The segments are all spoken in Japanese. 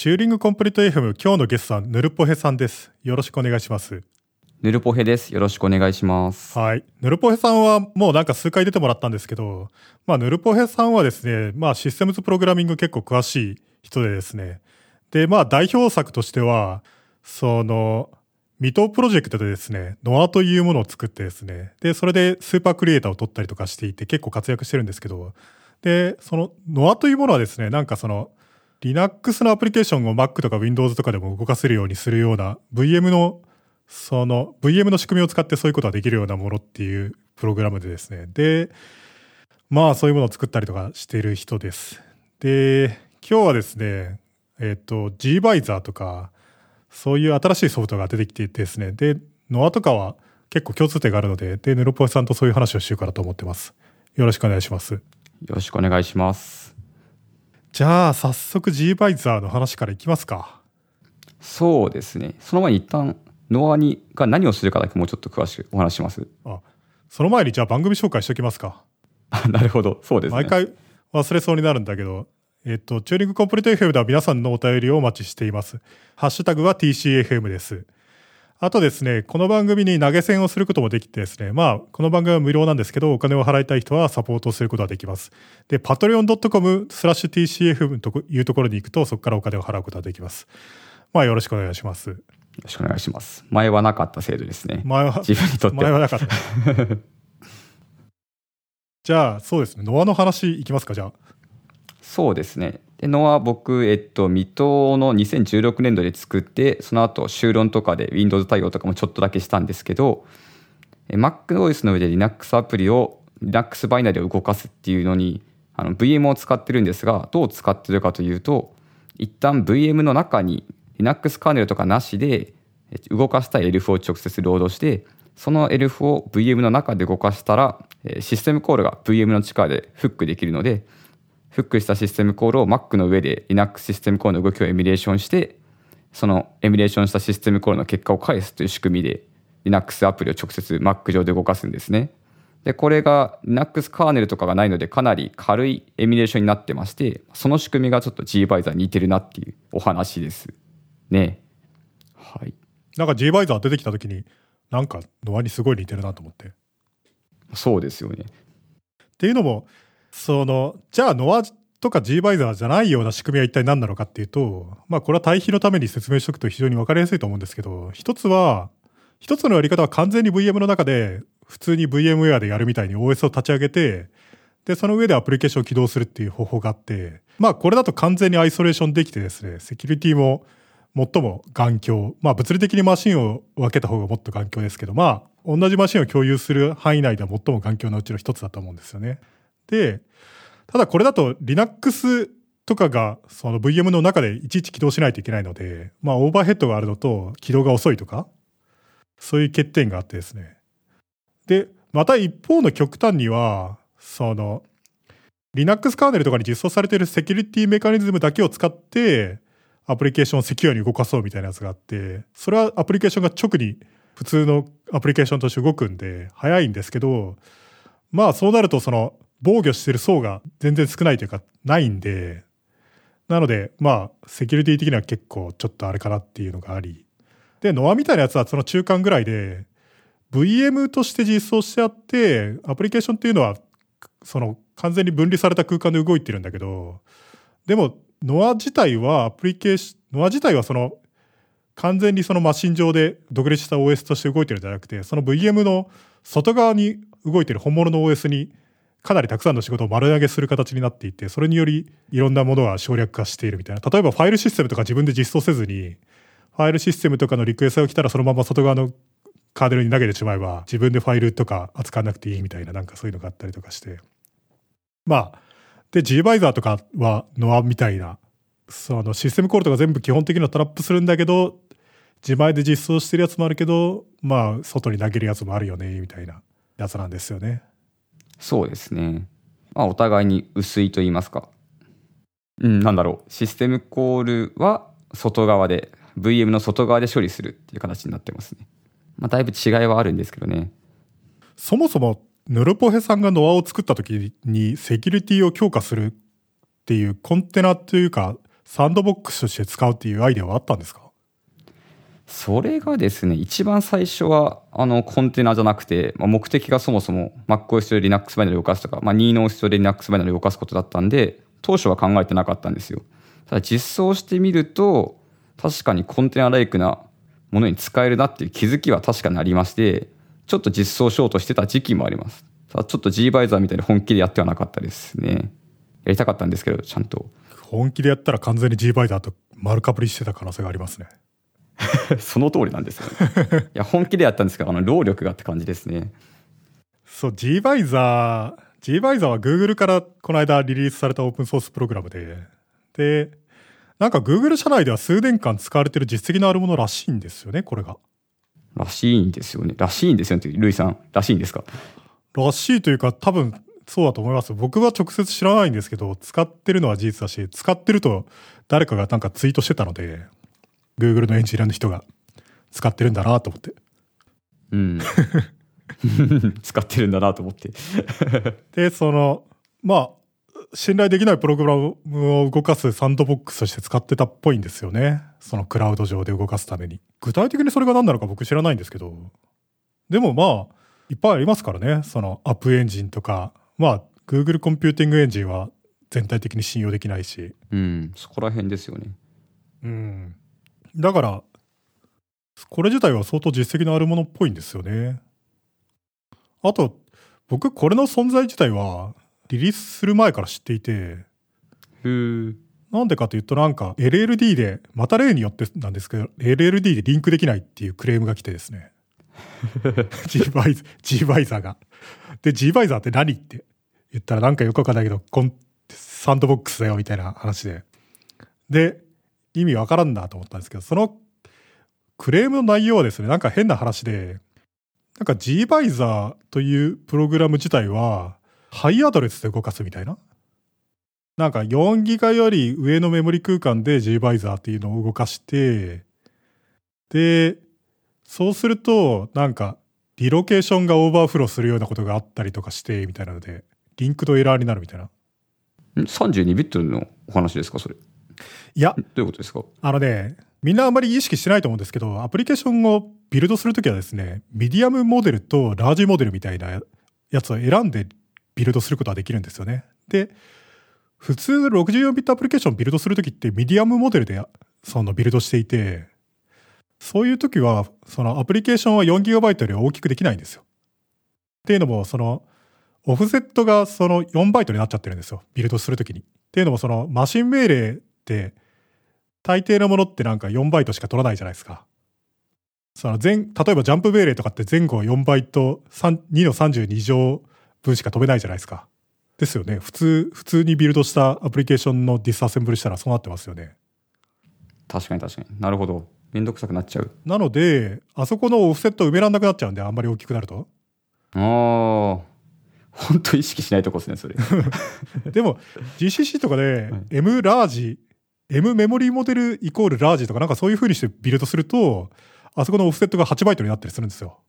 チューリングコンプリート FM 今日のゲストはヌルポヘさんです。よろしくお願いします。ヌルポヘです。よろしくお願いします。はい。ヌルポヘさんはもうなんか数回出てもらったんですけど、まあヌルポヘさんはですね、まあシステムズプログラミング結構詳しい人でですね。で、まあ代表作としては、その、未踏プロジェクトでですね、ノアというものを作ってですね、で、それでスーパークリエイターを取ったりとかしていて結構活躍してるんですけど、で、そのノアというものはですね、なんかその、Linux のアプリケーションを Mac とか Windows とかでも動かせるようにするような VM のその VM の仕組みを使ってそういうことができるようなものっていうプログラムでですね。で、まあそういうものを作ったりとかしてる人です。で、今日はですね、えっ、と、Gvisor とか、そういう新しいソフトが出てきていてですね。で、Noah とかは結構共通点があるので、で、ヌルポイさんとそういう話をしようかなと思ってます。よろしくお願いします。よろしくお願いします。じゃあ、早速 Gvisor の話からいきますか。そうですね。その前に一旦、ノアにが何をするかだけもうちょっと詳しくお話しします。あ、その前にじゃあ番組紹介しておきますか。あなるほど。そうですね。毎回忘れそうになるんだけど、えっと、チューリングコンプリート FM では皆さんのお便りをお待ちしています。ハッシュタグは TCFM です。あとですね、この番組に投げ銭をすることもできてですね、まあ、この番組は無料なんですけど、お金を払いたい人はサポートをすることができます。で、patreon.com スラッシュ TCFM というところに行くと、そこからお金を払うことができます。まあ、よろしくお願いします。よろしくお願いします。前はなかった制度ですね。前は、自分にとって前はなかった。じゃあ、そうですね、ノアの話いきますか、じゃあ。そうですね。で、ノア僕、えっと、未踏の2016年度で作って、その後、修論とかで Windows 対応とかもちょっとだけしたんですけど、MacOS の上で Linux アプリを Linux バイナリーを動かすっていうのに、あの VM を使ってるんですが、どう使ってるかというと、一旦 VM の中に Linux カーネルとかなしで動かしたい ELF を直接ロードして、その ELF を VM の中で動かしたら、システムコールが VM の力でフックできるので、フックしたシステムコールを Mac の上で Linux システムコールの動きをエミュレーションして、そのエミュレーションしたシステムコールの結果を返すという仕組みで Linux アプリを直接 Mac 上で動かすんですね。で、これが Linux カーネルとかがないのでかなり軽いエミュレーションになってまして、その仕組みがちょっと Gvisor に似てるなっていうお話ですね。はい。なんか Gvisor 出てきた時に、なんかノアにすごい似てるなと思って。そうですよね。っていうのも、その、じゃあノアとか Gvisor じゃないような仕組みは一体何なのかっていうと、まあこれは対比のために説明しておくと非常に分かりやすいと思うんですけど、一つは、一つのやり方は完全に VM の中で普通に VMware でやるみたいに OS を立ち上げて、で、その上でアプリケーションを起動するっていう方法があって、まあこれだと完全にアイソレーションできてですね、セキュリティも最も頑強。まあ物理的にマシンを分けた方がもっと頑強ですけど、まあ同じマシンを共有する範囲内では最も頑強なうちの一つだと思うんですよね。で、ただこれだと Linux とかがその VM の中でいちいち起動しないといけないので、まあオーバーヘッドがあるのと起動が遅いとか、そういう欠点があってですね。で、また一方の極端には、その、Linux カーネルとかに実装されているセキュリティメカニズムだけを使って、アプリケーションをセキュアに動かそうみたいなやつがあって、それはアプリケーションが直に普通のアプリケーションとして動くんで、早いんですけど、まあそうなるとその防御してる層が全然少ないというかないんで、なのでまあセキュリティ的には結構ちょっとあれかなっていうのがあり。で、ノアみたいなやつはその中間ぐらいで、VM として実装してあって、アプリケーションっていうのはその完全に分離された空間で動いてるんだけど、でも、ノア自体はアプリケーション、ノア自体はその完全にそのマシン上で独立した OS として動いてるんじゃなくて、その VM の外側に動いてる本物の OS にかなりたくさんの仕事を丸投げする形になっていて、それによりいろんなものが省略化しているみたいな。例えばファイルシステムとか自分で実装せずに、ファイルシステムとかのリクエストが来たらそのまま外側のカーネルに投げてしまえば自分でファイルとか扱わなくていいみたいななんかそういうのがあったりとかして。まあ、で、Gvisor とかは NOA みたいな、そのシステムコールとか全部基本的にはトラップするんだけど、自前で実装してるやつもあるけど、まあ、外に投げるやつもあるよね、みたいなやつなんですよね。そうですね。まあ、お互いに薄いと言いますか。うん、なんだろう。システムコールは外側で、VM の外側で処理するっていう形になってますね。まあ、だいぶ違いはあるんですけどね。そもそも、ヌルポヘさんがノアを作った時にセキュリティを強化するっていうコンテナというか、サンドボックスとして使うっていうアイデアはあったんですか？それがですね、一番最初は、あの、コンテナじゃなくて、まあ、目的がそもそも MacOS で Linux バイナルを動かすとか、まあ、任の OS で Linux バイナルを動かすことだったんで、当初は考えてなかったんですよ。ただ実装してみると、確かにコンテナライクなものに使えるなっていう気づきは確かにありまして、ちょっと実装しようとしてた時期もあります。ただちょっと Gvisor みたいに本気でやってはなかったですね。やりたかったんですけど、ちゃんと。本気でやったら完全に G バイザーと丸かぶりしてた可能性がありますね。その通りなんですよね。いや、本気でやったんですけど、あの、労力がって感じですね。そう、G バイザー、G バイザーは Google からこの間リリースされたオープンソースプログラムで、で、なんか Google 社内では数年間使われてる実績のあるものらしいんですよね、これが。らしいんですよね。らしいんですよねルイさん、らしいんですか？らしいというか多分そうだと思います。僕は直接知らないんですけど、使ってるのは事実だし、使ってると誰かがなんかツイートしてたので、Google のエンジニアの人が使ってるんだなと思って。うん。使ってるんだなと思って。で、その、まあ、信頼できないプログラムを動かすサンドボックスとして使ってたっぽいんですよね。そのクラウド上で動かすために。具体的にそれが何なのか僕知らないんですけど。でもまあ、いっぱいありますからね。そのアップエンジンとか、まあ、Google コンピューティングエンジンは全体的に信用できないし。うん。そこら辺ですよね。うん。だから、これ自体は相当実績のあるものっぽいんですよね。あと、僕これの存在自体はリリースする前から知っていて、なんでかというとなんか LLD で、また例によってなんですけど、LLD でリンクできないっていうクレームが来てですね。gVisor、gVisor が。で、G バイザーって何って言ったらなんかよくわかんないけど、コンサンドボックスだよみたいな話で。で、意味わからんなと思ったんですけど、そのクレームの内容はですね、なんか変な話で、なんか G バイザーというプログラム自体は、ハイアドレスで動かすみたいな。なんか4ギガより上のメモリ空間で G バイザーっていうのを動かして、で、そうすると、なんか、リロケーションがオーバーフローするようなことがあったりとかして、みたいなので、リンクのエラーになるみたいな。32ビットのお話ですか、それ。どいや、ういうことですか？あのね、みんなあんまり意識してないと思うんですけど、アプリケーションをビルドするときはですね、ミディアムモデルとラージモデルみたいなやつを選んでビルドすることができるんですよね。で、普通64ビットアプリケーションをビルドするときってミディアムモデルでそのビルドしていて、そういうときは、そのアプリケーションは 4GB より大きくできないんですよ。っていうのも、その、オフセットがその4バイトになっちゃってるんですよ。ビルドするときに。っていうのも、そのマシン命令って、大抵のものってなんか4バイトしか取らないじゃないですか。その前、例えばジャンプ命令とかって前後4バイト3 2の32乗分しか飛べないじゃないですか。ですよね。普通、普通にビルドしたアプリケーションのディスアセンブルしたらそうなってますよね。確かに確かに。なるほど。めんどくさくなっちゃう。なので、あそこのオフセット埋めらんなくなっちゃうんで、あんまり大きくなると。ああ。本当意識しないとこですね、それ。でも、GCC とかで M ラージ、M メモリーモデルイコールラージとかなんかそういう風にしてビルドすると、あそこのオフセットが8バイトになったりするんですよ。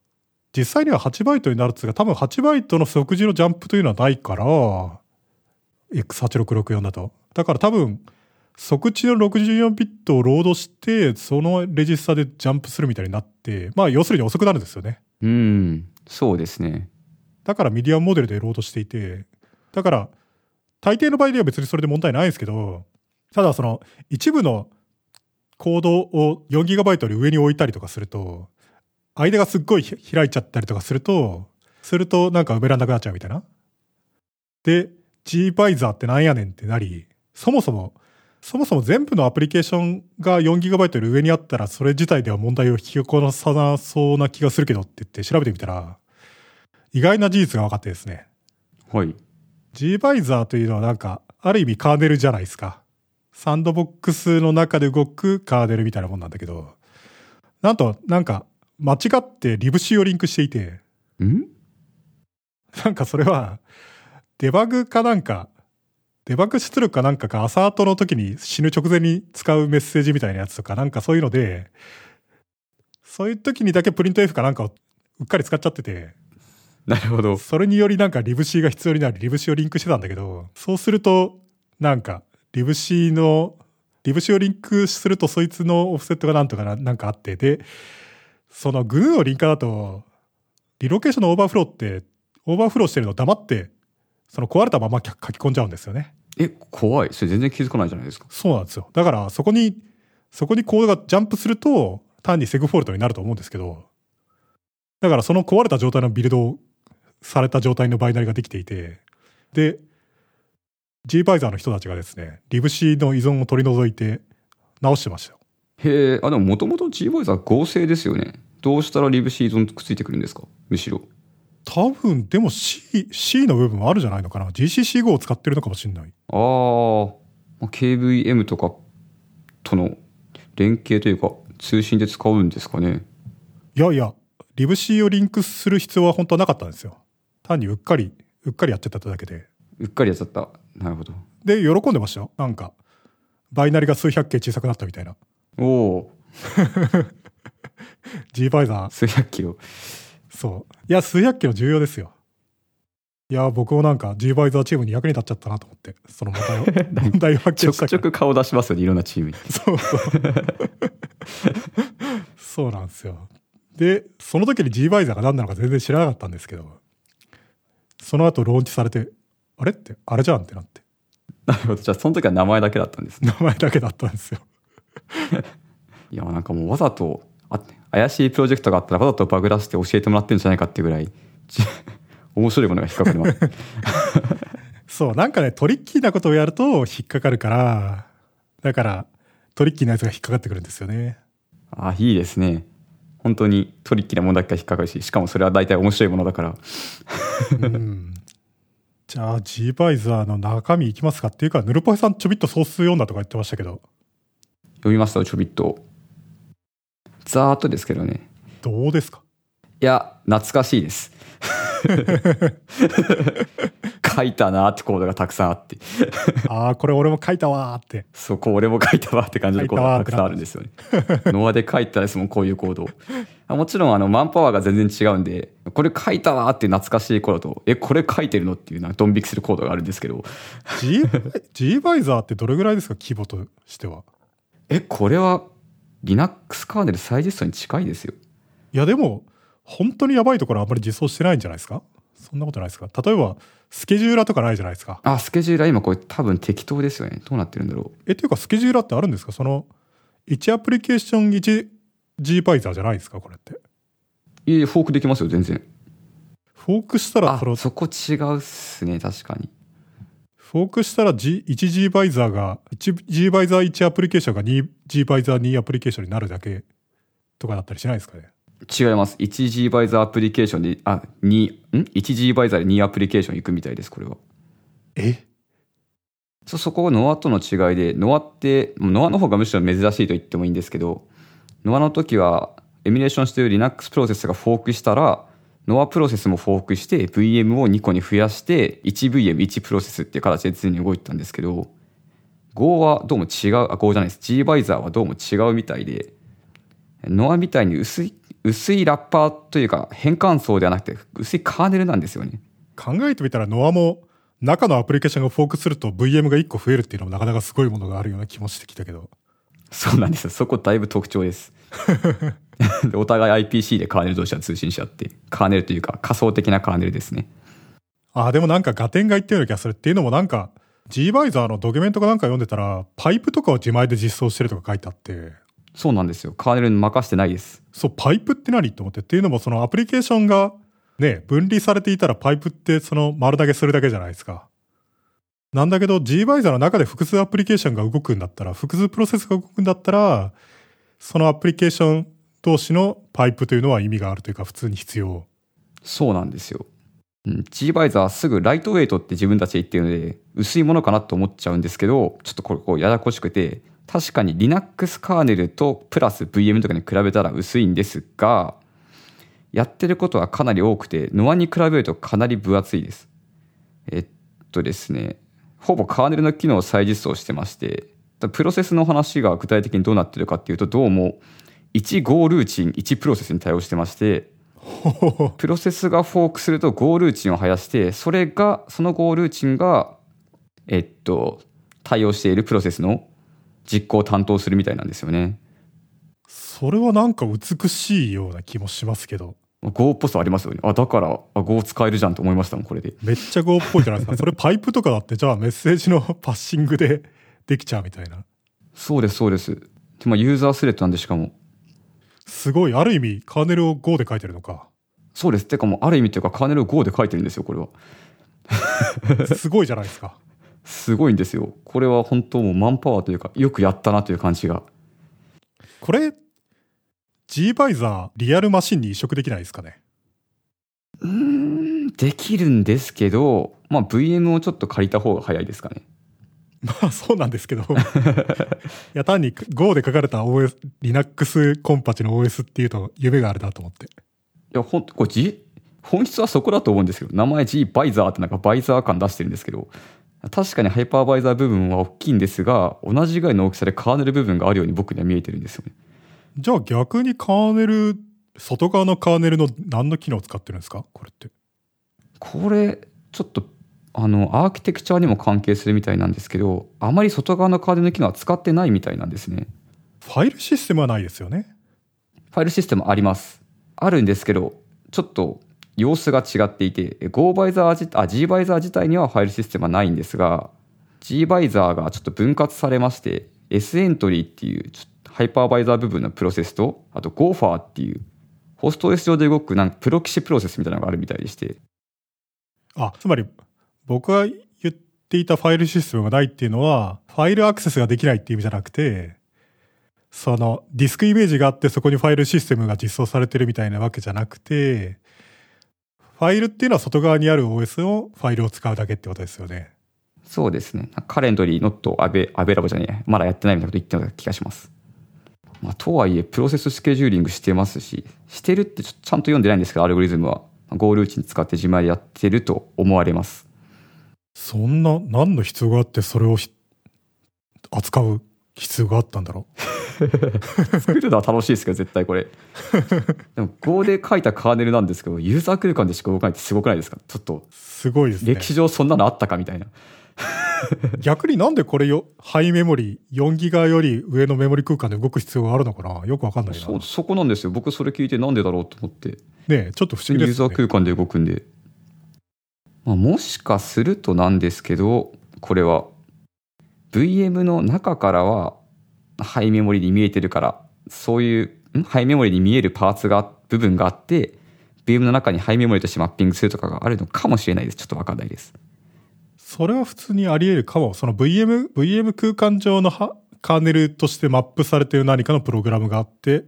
実際には8バイトになるっつうか、多分8バイトの即時のジャンプというのはないから、X8664 だと。だから多分、即値の64ビットをロードして、そのレジスタでジャンプするみたいになって、まあ要するに遅くなるんですよね。うん。そうですね。だからミディアムモデルでロードしていて、だから、大抵の場合では別にそれで問題ないんですけど、ただその一部のコードを 4GB より上に置いたりとかすると、間がすっごい開いちゃったりとかすると、するとなんか埋めらんなくなっちゃうみたいな。で、G バイザーってなんやねんってなり、そもそも、そもそも全部のアプリケーションが 4GB より上にあったら、それ自体では問題を引き起こさなそうな気がするけどって言って調べてみたら、意外な事実が分かってですね。はい。G バイザーというのはなんか、ある意味カーネルじゃないですか。サンドボックスの中で動くカーネルみたいなもんなんだけど、なんと、なんか、間違ってリブシをリンクしていて、ん？なんかそれは、デバグかなんか、デバグ出力かなんかか、アサートの時に死ぬ直前に使うメッセージみたいなやつとか、なんかそういうので、そういう時にだけプリント F かなんかをうっかり使っちゃってて、なるほど。それによりなんかリブシーが必要になるリブシーをリンクしてたんだけど、そうすると、なんか、リブシーのlibc をリンクするとそいつのオフセットがなんとかななんかあって、で、その GNU のリンカーだと、リロケーションのオーバーフローって、オーバーフローしてるの黙って、その壊れたまま書き込んじゃうんですよね。え、怖い。それ全然気づかないじゃないですか。そうなんですよ。だからそこに、そこにコードがジャンプすると、単にセグフォルトになると思うんですけど、だからその壊れた状態のビルドをされた状態のバイナリができていて、で、G バイザーの人たちがですね、リブ C の依存を取り除いて直してましたよ。へえ、あ、でももともと G ボイザー合成ですよね。どうしたらリブシーゾンとくっついてくるんですか？むしろ。多分、でも C、C の部分もあるじゃないのかな ?GCC5 を使ってるのかもしれない。あーまあ、KVM とかとの連携というか、通信で使うんですかね。いやいや、リブ C をリンクする必要は本当はなかったんですよ。単にうっかり、うっかりやっちゃっただけで。うっかりやっちゃった。なるほど。で、喜んでましたよ。なんか、バイナリが数百件小さくなったみたいな。おお G バイザー、数百キロ。そう。いや、数百キロ重要ですよ。いや、僕もなんか G バイザーチームに役に立っちゃったなと思って、その問題を、問題を発ちょくちょ見したから。く顔出しますよね、いろんなチームに。そうそう。そうなんですよ。で、その時に G バイザーが何なのか全然知らなかったんですけど、その後ローンチされて、あれって、あれじゃんってなって、なるほど。じゃあ、その時は名前だけだったんですね。名前だけだったんですよ。いや、なんかもうわざと、あ怪しいプロジェクトがあったらわざとバグらして教えてもらってるんじゃないかっていうぐらい、ち 面白いものが引っかかります。そう、なんかね、トリッキーなことをやると引っかかるから、だから、トリッキーなやつが引っかかってくるんですよね。あ、いいですね。本当にトリッキーなものだけが引っかかるし、しかもそれは大体面白いものだから。うん。じゃあ、G バイザーの中身いきますかっていうか、ヌルポイさんちょびっとソース読んだとか言ってましたけど、読みましたよ、ちょびっと。ざーっとですけどね。どうですか？いや、懐かしいです。書いたなーってコードがたくさんあって。ああ、これ俺も書いたわーって。そこ俺も書いたわって感じのコードがたくさんあるんですよね。ノアで書いたですもん、こういうコードもちろん、あの、マンパワーが全然違うんで、これ書いたわーって懐かしいコードと、え、これ書いてるのっていうな、ドン引きするコードがあるんですけど、G, G バイザーってどれぐらいですか？規模としては。え、これは Linux カーネル再実装に近いですよ。いや、でも、本当にやばいところはあんまり実装してないんじゃないですか？そんなことないですか？例えば、スケジューラーとかないじゃないですか？あ、スケジューラー今これ多分適当ですよね。どうなってるんだろう。え、っていうか、スケジューラーってあるんですか？その、1アプリケーション 1G バイザーじゃないですかこれって。いえ、フォークできますよ、全然。フォークしたら、あその、、そこ違うっすね、確かに。フォークしたら G 1G バイザーが、1G バイザー1アプリケーションが 2G バイザー2アプリケーションになるだけとかだったりしないですかね？違います。1G バイザーアプリケーションで、あ、2、ん ?1G バイザーで2アプリケーション行くみたいです、これは。え？そ、そこがノアとの違いで、ノアって、ノアの方がむしろ珍しいと言ってもいいんですけど、ノアの時は、エミュレーションしている Linux プロセスがフォークしたら、ノアプロセスもフォークして VM を2個に増やして 1VM1 プロセスっていう形で常に動いてたんですけど Go はどうも違うあ Go じゃないです G バイザーはどうも違うみたいでノアみたいに薄い薄いラッパーというか変換層ではなくて薄いカーネルなんですよね考えてみたら、ノアも、中のアプリケーションがフォークすると VM が1個増えるっていうのもなかなかすごいものがあるような気もしてきたけど。そうなんですよ。そこだいぶ特徴です。でお互い IPC でカーネル同士は通信し合ってカーネルというか仮想的なカーネルですね。ああ、でもなんかガテンが言ったような気がする。っていうのもなんか、G バイザーのドキュメントかなんか読んでたら、パイプとかを自前で実装してるとか書いてあって、そうなんですよ。カーネルに任せてないです。そう、パイプって何と思って。っていうのも、そのアプリケーションがね、分離されていたらパイプってその丸投げするだけじゃないですか。なんだけど G バイザーの中で複数アプリケーションが動くんだったら、複数プロセスが動くんだったら、そのアプリケーション同士のパイプというのは意味があるというか、普通に必要。そうなんですよ。うん、G バイザーはすぐライトウェイトって自分たちで言ってるので、薄いものかなと思っちゃうんですけど、ちょっとこれこうややこしくて、確かに Linux カーネルとプラス VM とかに比べたら薄いんですが、やってることはかなり多くて、ノアに比べるとかなり分厚いです。えっとですね、ほぼカーネルの機能を再実装してまして、プロセスの話が具体的にどうなってるかっていうと、どうも1 Go ルーチン1プロセスに対応してまして、プロセスがフォークすると Go ルーチンを生やして、それが、その Go ルーチンが、えっと、対応しているプロセスの実行を担当するみたいなんですよね。それはなんか美しいような気もしますけど。Go っぽさありますよね。あ、だから、あ Go 使えるじゃんと思いましたもん、これで。めっちゃ Go っぽいじゃないですか。それパイプとかだって、じゃあメッセージの パッシングでできちゃうみたいな。そうです、そうです。でまあ、ユーザースレッドなんでしかも。すごい、ある意味、カーネルを Go で書いてるのか。そうです。てかもう、ある意味というか、カーネルを Go で書いてるんですよ、これは。すごいじゃないですか。すごいんですよ。これは本当もうマンパワーというか、よくやったなという感じが。これ、G バイザーリアルマシンに移植できないですかね？うーん、できるんですけど、まあ、VM をちょっと借りた方が早いですかね。まあそうなんですけど。いや、単に Go で書かれた OS、Linux コンパチの OS っていうと夢があるなと思って。いや、ほんこれ G、本質はそこだと思うんですけど、名前 G バイザーってなんかバイザー感出してるんですけど、確かにハイパーバイザー部分は大きいんですが、同じぐらいの大きさでカーネル部分があるように僕には見えてるんですよね。じゃあ逆にカーネル、外側のカーネルの何の機能を使ってるんですか？これって。これ、ちょっと、あの、アーキテクチャにも関係するみたいなんですけど、あまり外側のカーネルの機能は使ってないみたいなんですね。ファイルシステムはないですよね？ファイルシステムあります。あるんですけど、ちょっと様子が違っていて、Go バイザー自あ G バイザー自体にはファイルシステムはないんですが、G バイザーがちょっと分割されまして、S エントリーっていうちょっとハイパーバイザー部分のプロセスと、あと GoFar っていうホスト OS 上で動くなんかプロキシプロセスみたいなのがあるみたいでして、あ、つまり僕が言っていたファイルシステムがないっていうのは、ファイルアクセスができないっていう意味じゃなくて、そのディスクイメージがあってそこにファイルシステムが実装されてるみたいなわけじゃなくて、ファイルっていうのは外側にある OS をファイルを使うだけってことですよね。そうですね。カレンドリー、ノット、アベ、アベラボじゃねえ。まだやってないみたいなこと言ってたような気がします。まあ、とはいえ、プロセススケジューリングしてますし、してるってちゃんと読んでないんですけど、アルゴリズムは。ゴールーチン使って自前でやってると思われます。そんな、何の必要があってそれをひ扱う必要があったんだろ 作るのは楽しいですけど、絶対これ。でも、Go で書いたカーネルなんですけど、ユーザー空間でしか動かないってすごくないですか？ちょっと、う。すごいですね歴。史上そんなのあったかみたいな。逆になんでこれよ、ハイメモリ、4ギガより上のメモリ空間で動く必要があるのかな？よくわかんないな。そう、そこなんですよ。僕それ聞いてなんでだろうと思って。ねえちょっと不思議ですねユーザー。空間で動くんで。まあ、もしかするとなんですけど、これは VM の中からはハイメモリに見えてるから、そういう、ん？ハイメモリに見えるパーツが、部分があって、VM の中にハイメモリとしてマッピングするとかがあるのかもしれないです。ちょっとわかんないです。それは普通にあり得るかも。その VM、VM 空間上のはカーネルとしてマップされている何かのプログラムがあって、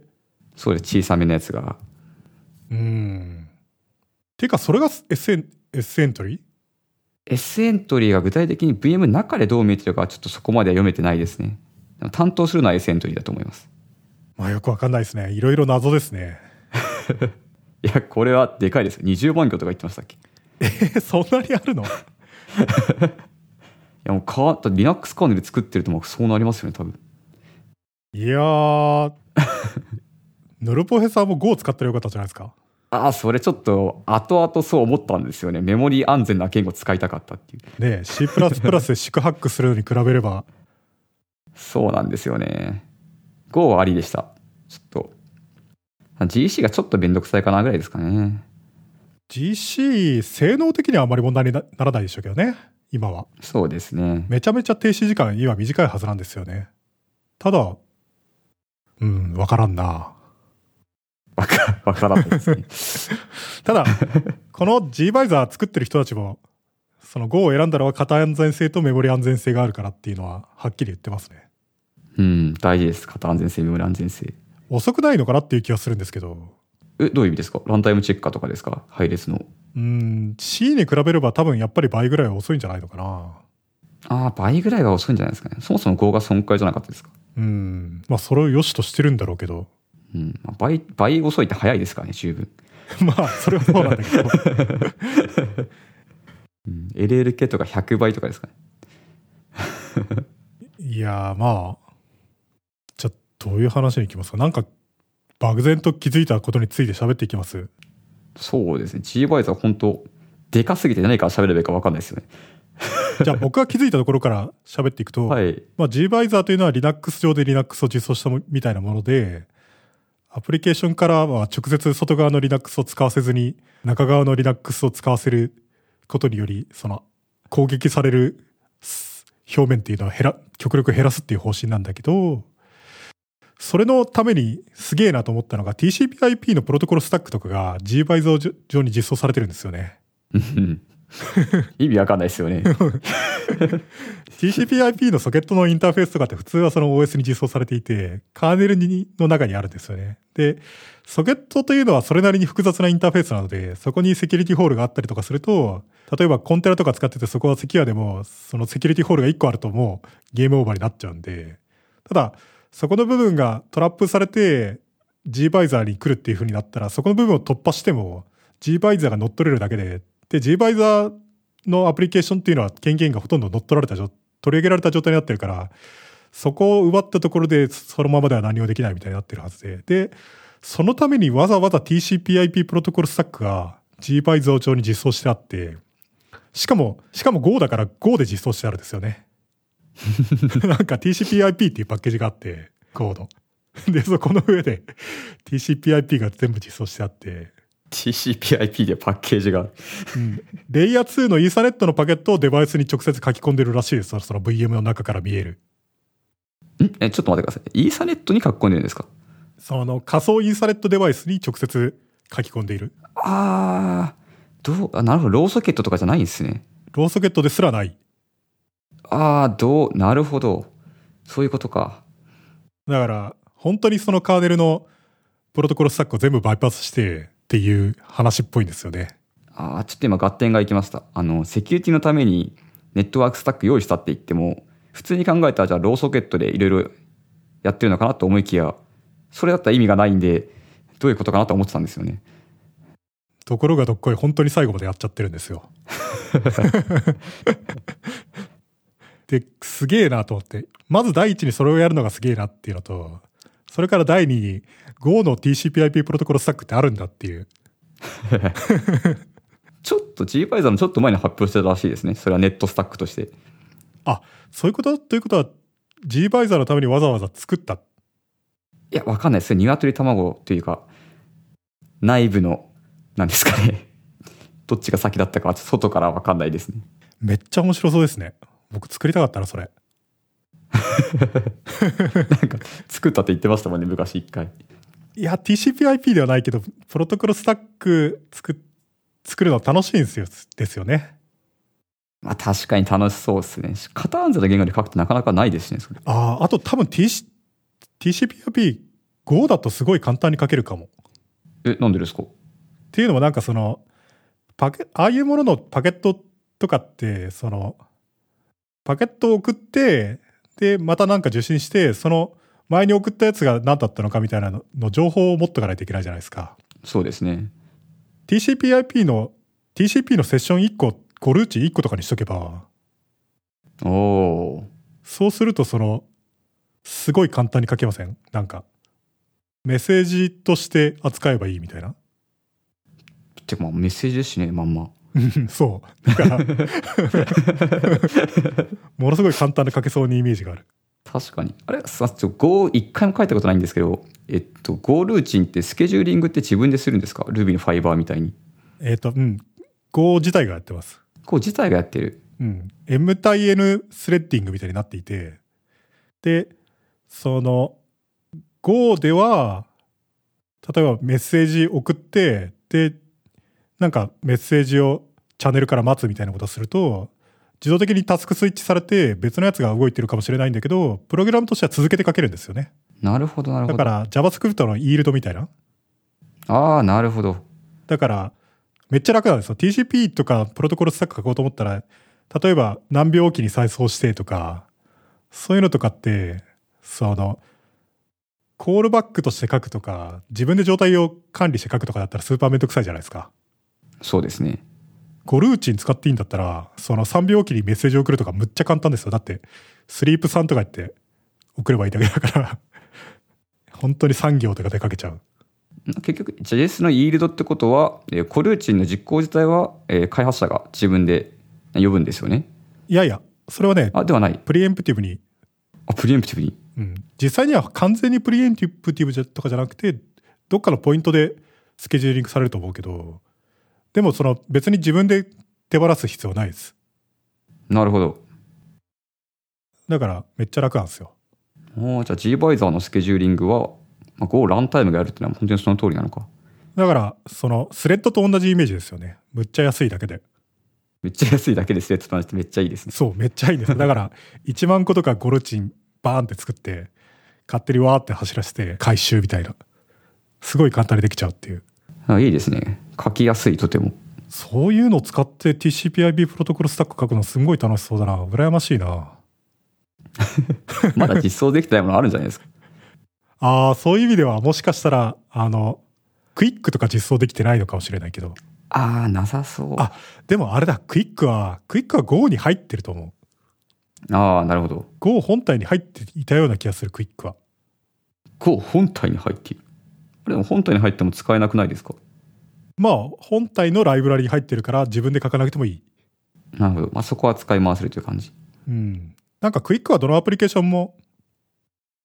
そうです。小さめのやつが。うーん。ていうか、それが S エン S エントリー S エントリーが具体的に VM の中でどう見えてるかはちょっとそこまでは読めてないですね。担当するのは S エントリーだと思います。まあよくわかんないですね。いろいろ謎ですね。いや、これはでかいです。20万行とか言ってましたっけ？え、そんなにあるの？いやもうか Linux カーネル作ってるともうそうなりますよね、多分。いやー、ヌルポヘさんも Go 使ったらよかったんじゃないですかああ、それちょっと後々そう思ったんですよね。メモリ安全な言語使いたかったっていう。ねえ、C++ で四苦八苦するのに比べれば、そうなんですよね。Go はありでした。ちょっと。GC がちょっとめんどくさいかなぐらいですかね。GC、性能的にはあまり問題になならないでしょうけどね。今は。そうですね。めちゃめちゃ停止時間今短いはずなんですよね。ただ、うん、わからんな。わか、わからないですね。ただ、この G バイザー作ってる人たちも、その Go を選んだのは型安全性とメモリ安全性があるからっていうのははっきり言ってますね。うん、大事です。型安全性、メモリ安全性。遅くないのかなっていう気はするんですけど、え、どういう意味ですか？ランタイムチェッカーとかですか？配列の。うん、C に比べれば多分やっぱり倍ぐらいは遅いんじゃないのかな。ああ、倍ぐらいは遅いんじゃないですかね。そもそも Go が損壊じゃなかったですか？うん、まあそれを良しとしてるんだろうけど、うん。まあ倍、倍遅いって早いですからね、十分。まあそれはそうなんだけど、うん。LLK とか100倍とかですかね。いやーまあ、じゃあどういう話に行きますか？なんか漠然と気づいたことについて喋っていきます。そうですね。G バイザー本当でかすぎて何から喋ればいいか分かんないですよね。じゃあ僕が気づいたところから喋っていくと、はい。まあ、Gvisor というのは Linux 上で Linux を実装したもみたいなもので、アプリケーションからは直接外側の Linux を使わせずに、中側の Linux を使わせることにより、その攻撃されるす表面っていうのを減ら、極力減らすっていう方針なんだけど、それのためにすげえなと思ったのが TCP/IP のプロトコルスタックとかが Gvisor 上に実装されてるんですよね。うん意味わかんないですよね。TCP/IP のソケットのインターフェースとかって普通はその OS に実装されていて、カーネルにの中にあるんですよね。で、ソケットというのはそれなりに複雑なインターフェースなので、そこにセキュリティホールがあったりとかすると、例えばコンテナとか使っててそこはセキュアでも、そのセキュリティホールが1個あるともうゲームオーバーになっちゃうんで、ただ、そこの部分がトラップされて Gvisor に来るっていう風になったら、そこの部分を突破しても Gvisor が乗っ取れるだけで、で、Gvisor のアプリケーションっていうのは権限がほとんど乗っ取られた状取り上げられた状態になってるから、そこを奪ったところでそのままでは何もできないみたいになってるはずで。で、そのためにわざわざ TCP/IP プロトコルスタックが Gvisor 上に実装してあって、しかも、しかも Go だから Go で実装してあるんですよね。なんか TCP/IP っていうパッケージがあって、Go の。で、そこの上で TCP/IP が全部実装してあって、TCP/IP でパッケージが。うんレイヤー2のイーサネットのパケットをデバイスに直接書き込んでるらしいです。その VM の中から見える。ん？え、ちょっと待ってください。イーサネットに書き込んでるんですか？その仮想イーサネットデバイスに直接書き込んでいる。あー、どう、あ、なるほど。ローソケットとかじゃないんですね。ローソケットですらない。あー、どう、なるほど。そういうことか。だから、本当にそのカーネルのプロトコルスタックを全部バイパスしてっていう話っぽいんですよね。あー、ちょっと今合点がいきました。あの、セキュリティのためにネットワークスタック用意したって言っても、普通に考えたらじゃあローソケットでいろいろやってるのかなと思いきや、それだったら意味がないんで、どういうことかなと思ってたんですよね。ところがどっこい本当に最後までやっちゃってるんですよ。で、すげえなと思って。まず第一にそれをやるのがすげえなっていうのと、それから第二に Go の TCP/IP プロトコルスタックってあるんだっていう。ちょっと G バイザーのちょっと前に発表してたらしいですね。それはネットスタックとして。あ、そういうこと？ということは G バイザーのためにわざわざ作った？いや、わかんないです。鶏卵というか、内部の、なんですかね。どっちが先だったかは外からわかんないですね。めっちゃ面白そうですね。僕作りたかったな、それ。なんか、作ったって言ってましたもんね、昔一回。いや、TCP/IP ではないけど、プロトコルスタック作作るの楽しいんですよ、ですよね。まあ確かに楽しそうですね。カターンズの言語で書くとなかなかないですね、それ。ああ、あと多分 TC TCP/IP Go だとすごい簡単に書けるかも。っえ、なんでですか？ていうのもなんかその、パケ、ああいうもののパケットとかって、その、パケットを送って、で、またなんか受信して、その前に送ったやつが何だったのかみたいなのの情報を持っとかないといけないじゃないですか。そうですね。TCP/IP の、TCP のセッション1個、5ルーチ1個とかにしとけば、おおそうするとその、すごい簡単に書けません？なんか、メッセージとして扱えばいいみたいな？ー。てかまあメッセージですしね、まんま。うんそう。だから、ものすごい簡単で書けそうにイメージがある。確かに。あれ、さ、ちょ、Go 一回も書いたことないんですけど、えっと、Go ルーチンってスケジューリングって自分でするんですか ?Ruby のファイバーみたいに。えっ、と、うん。Go 自体がやってます。Go 自体がやってる。うん。M 対 N スレッディングみたいになっていて、で、その、Go では、例えばメッセージ送って、で、なんかメッセージをチャンネルから待つみたいなことをすると、自動的にタスクスイッチされて別のやつが動いてるかもしれないんだけど、プログラムとしては続けて書けるんですよね。なるほど、なるほど。だから JavaScript の yield みたいな。ああ、なるほど。だから、めっちゃ楽なんですよ。TCP とかプロトコルスタック書こうと思ったら、例えば何秒おきに再送してとか、そういうのとかって、その、コールバックとして書くとか、自分で状態を管理して書くとかだったらスーパーめんどくさいじゃないですか。そうですね。ゴルーチン使っていいんだったら、その3秒おきにメッセージを送るとかむっちゃ簡単ですよ。だって、スリープ3とか言って送ればいいだけだから、本当に3行とかで書けちゃう。結局 JS の yield ってことは、えーコルーチンの実行自体は、えー開発者が自分で呼ぶんですよね。いやいや、それはね、あ、ではない。プリエンプティブに、あ、プリエンプティブに。うん、実際には完全にプリエンプティブとかじゃなくて、どっかのポイントでスケジューリングされると思うけど、でもその別に自分で手放す必要はないです。なるほど。だからめっちゃ楽なんですよ。おーじゃあ G バイザーのスケジューリングは、まあ、Go ランタイムがやるっていうのは本当にその通りなのか。だから、そのスレッドと同じイメージですよね。むっちゃ安いだけで。めっちゃ安いだけでスレッドと同じってめっちゃいいですね。そう、めっちゃいいんですよ。だから、1万個とかゴルチンバーンって作って、勝手にわーって走らせて回収みたいな。すごい簡単にできちゃうっていう。あいいですね。書きやすい、とても。そういうのを使って TCP/IP プロトコルスタック書くのすんごい楽しそうだな。羨ましいな。まだ実装できてないものあるんじゃないですか。ああ、そういう意味ではもしかしたら、あの、 QUIC とか実装できてないのかもしれないけど。ああ、なさそう。あ、でもあれだ、 QUIC は、 QUIC は Go に入ってると思う。ああ、なるほど。Go 本体に入っていたような気がする、 QUIC は。Go 本体に入っている。でも本体に入っても使えなくないですか？まあ、本体のライブラリに入ってるから自分で書かなくてもいい。なるほど。まあそこは使い回せるという感じ。うん。なんかクイックはどのアプリケーションも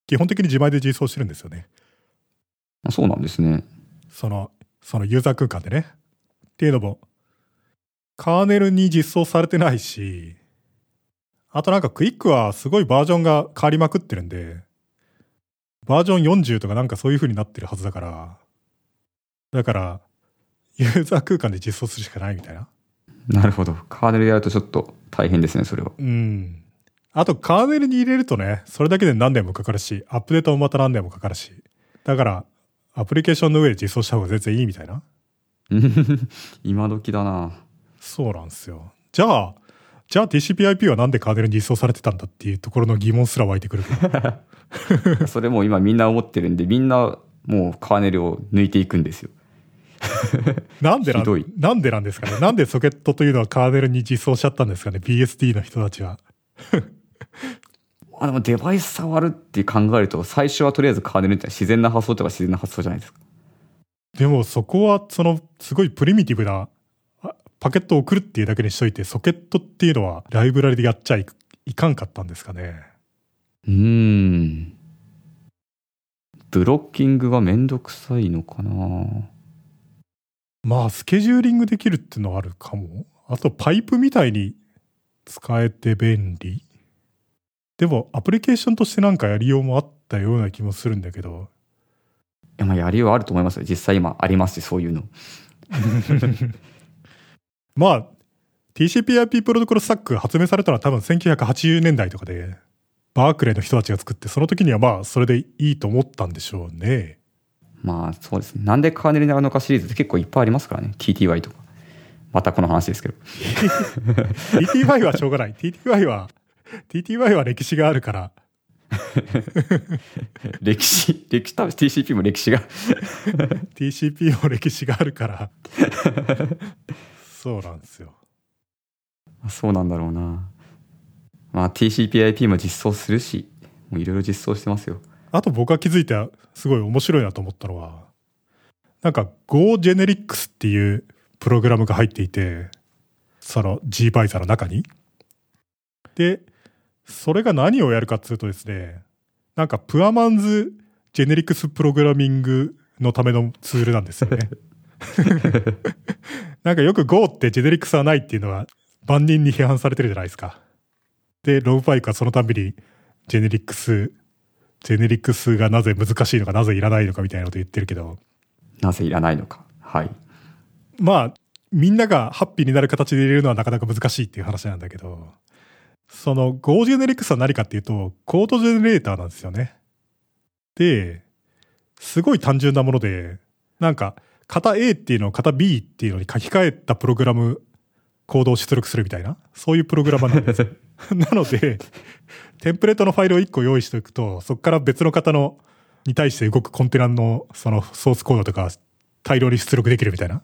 基本的に自前で実装してるんですよね。あそうなんですね。その、そのユーザー空間でね。っていうのも、カーネルに実装されてないし、あとなんかクイックはすごいバージョンが変わりまくってるんで、バージョン40とかなんかそういう風になってるはずだから、だから、ユーザー空間で実装するしかないみたいな。なるほど。カーネルやるとちょっと大変ですね、それは。うん。あと、カーネルに入れるとね、それだけで何年もかかるし、アップデートもまた何年もかかるし。だから、アプリケーションの上で実装した方が全然いいみたいな。今時だな。そうなんですよ。じゃあ、じゃあ TCP/IP はなんでカーネルに実装されてたんだっていうところの疑問すら湧いてくるけど。それもう今みんな思ってるんで、みんなもうカーネルを抜いていくんですよ。なんでなんなんでなんですかねなんでソケットというのはカーネルに実装しちゃったんですかね ?BSD の人たちは。あでもデバイス触るって考えると、最初はとりあえずカーネルって自然な発想とか自然な発想じゃないですか。でもそこは、その、すごいプリミティブな、あパケットを送るっていうだけにしといて、ソケットっていうのはライブラリでやっちゃいいかんかったんですかね。うーん。ブロッキングがめんどくさいのかなまあ、スケジューリングできるっていうのはあるかも。あと、パイプみたいに使えて便利。でも、アプリケーションとしてなんかやりようもあったような気もするんだけど。いや、まあやりようはあると思いますよ。実際今ありますし、そういうの。まあ、TCP/IP プロトコルスタックが発明されたのは多分1980年代とかで、バークレーの人たちが作って、その時にはまあ、それでいいと思ったんでしょうね。まあそうですね。なんでカーネルになるのかシリーズって結構いっぱいありますからね。TTY とか。またこの話ですけど。TTY はしょうがない。TTY は、TTY は歴史があるから、歴史、歴史、多分 TCP も歴史が。TCP も歴史があるから、そうなんですよ。そうなんだろうな。まあ TCP/IP も実装するし、もういろいろ実装してますよ。あと僕が気づいてすごい面白いなと思ったのは、なんか GoGenerics っていうプログラムが入っていて、その G バイザーの中に。で、それが何をやるかっていうとですね、なんかプアマンズジェネリクスプログラミングのためのツールなんですよね。なんかよく Go ってジェネリクスはないっていうのは万人に批判されてるじゃないですか。で、ロブパイクはそのたびにジェネリクスジェネリクスがなぜ難しいのか、なぜいらないのかみたいなこと言ってるけど、なぜいらないのか。はい。まあ、みんながハッピーになる形で入れるのはなかなか難しいっていう話なんだけど、その Go ジェネリクスは何かっていうと、コードジェネレーターなんですよね。で、すごい単純なもので、なんか、型 A っていうのを型 B っていうのに書き換えたプログラム、コードを出力するみたいな、そういうプログラマーなんです。なので、テンプレートのファイルを1個用意しておくと、そこから別の方の、に対して動くコンテナのそのソースコードとか大量に出力できるみたいな。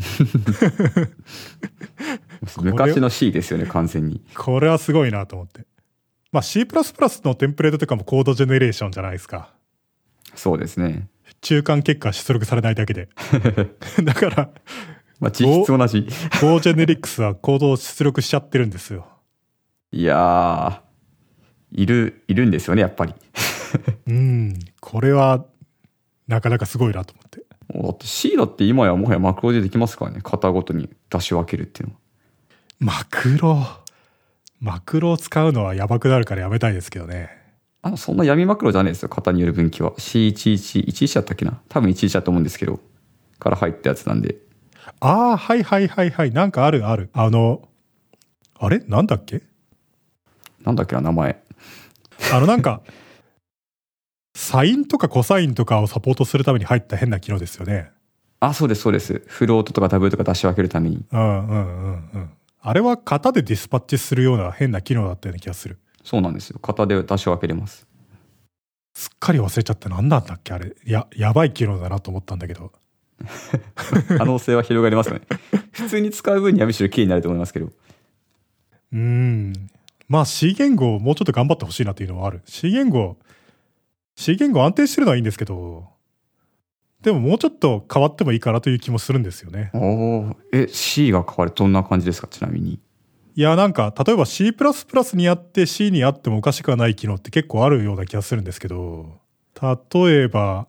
昔の C ですよね、完全に。これはすごいなと思って。まあ C++ のテンプレートとかもコードジェネレーションじゃないですか。そうですね。中間結果出力されないだけで。だから、まあ実質同じ。GoGenerics はコードを出力しちゃってるんですよ。いやー、いる、いるんですよね、やっぱり。うん。これは、なかなかすごいなと思って。だって C だって今やもはやマクロでできますからね。型ごとに出し分けるっていうのは。マクロ。マクロを使うのはやばくなるからやめたいですけどね。あの、そんな闇マクロじゃないですよ。型による分岐は。C11、11だったっけな？多分11だと思うんですけど。から入ったやつなんで。ああ、はいはいはいはい。なんかあるある。あの、あれ？なんだっけ？なんだっけな、名前。あのなんか、サインとかコサインとかをサポートするために入った変な機能ですよね。あ、そうです、そうです。フロートとかダブルとか出し分けるために。うんうんうんうん。あれは型でディスパッチするような変な機能だったような気がする。そうなんですよ。型で出し分けれます。すっかり忘れちゃって何なんだっけあれ。や、やばい機能だなと思ったんだけど。可能性は広がりますよね。普通に使う分にはむしろキーになると思いますけど。うーん。まあ C 言語をもうちょっと頑張ってほしいなっていうのはある。C 言語、C 言語安定してるのはいいんですけど、でももうちょっと変わってもいいかなという気もするんですよね。おおえ、C が変わるどんな感じですか？ちなみに。いや、なんか、例えば C++ にあって C にあってもおかしくはない機能って結構あるような気がするんですけど、例えば、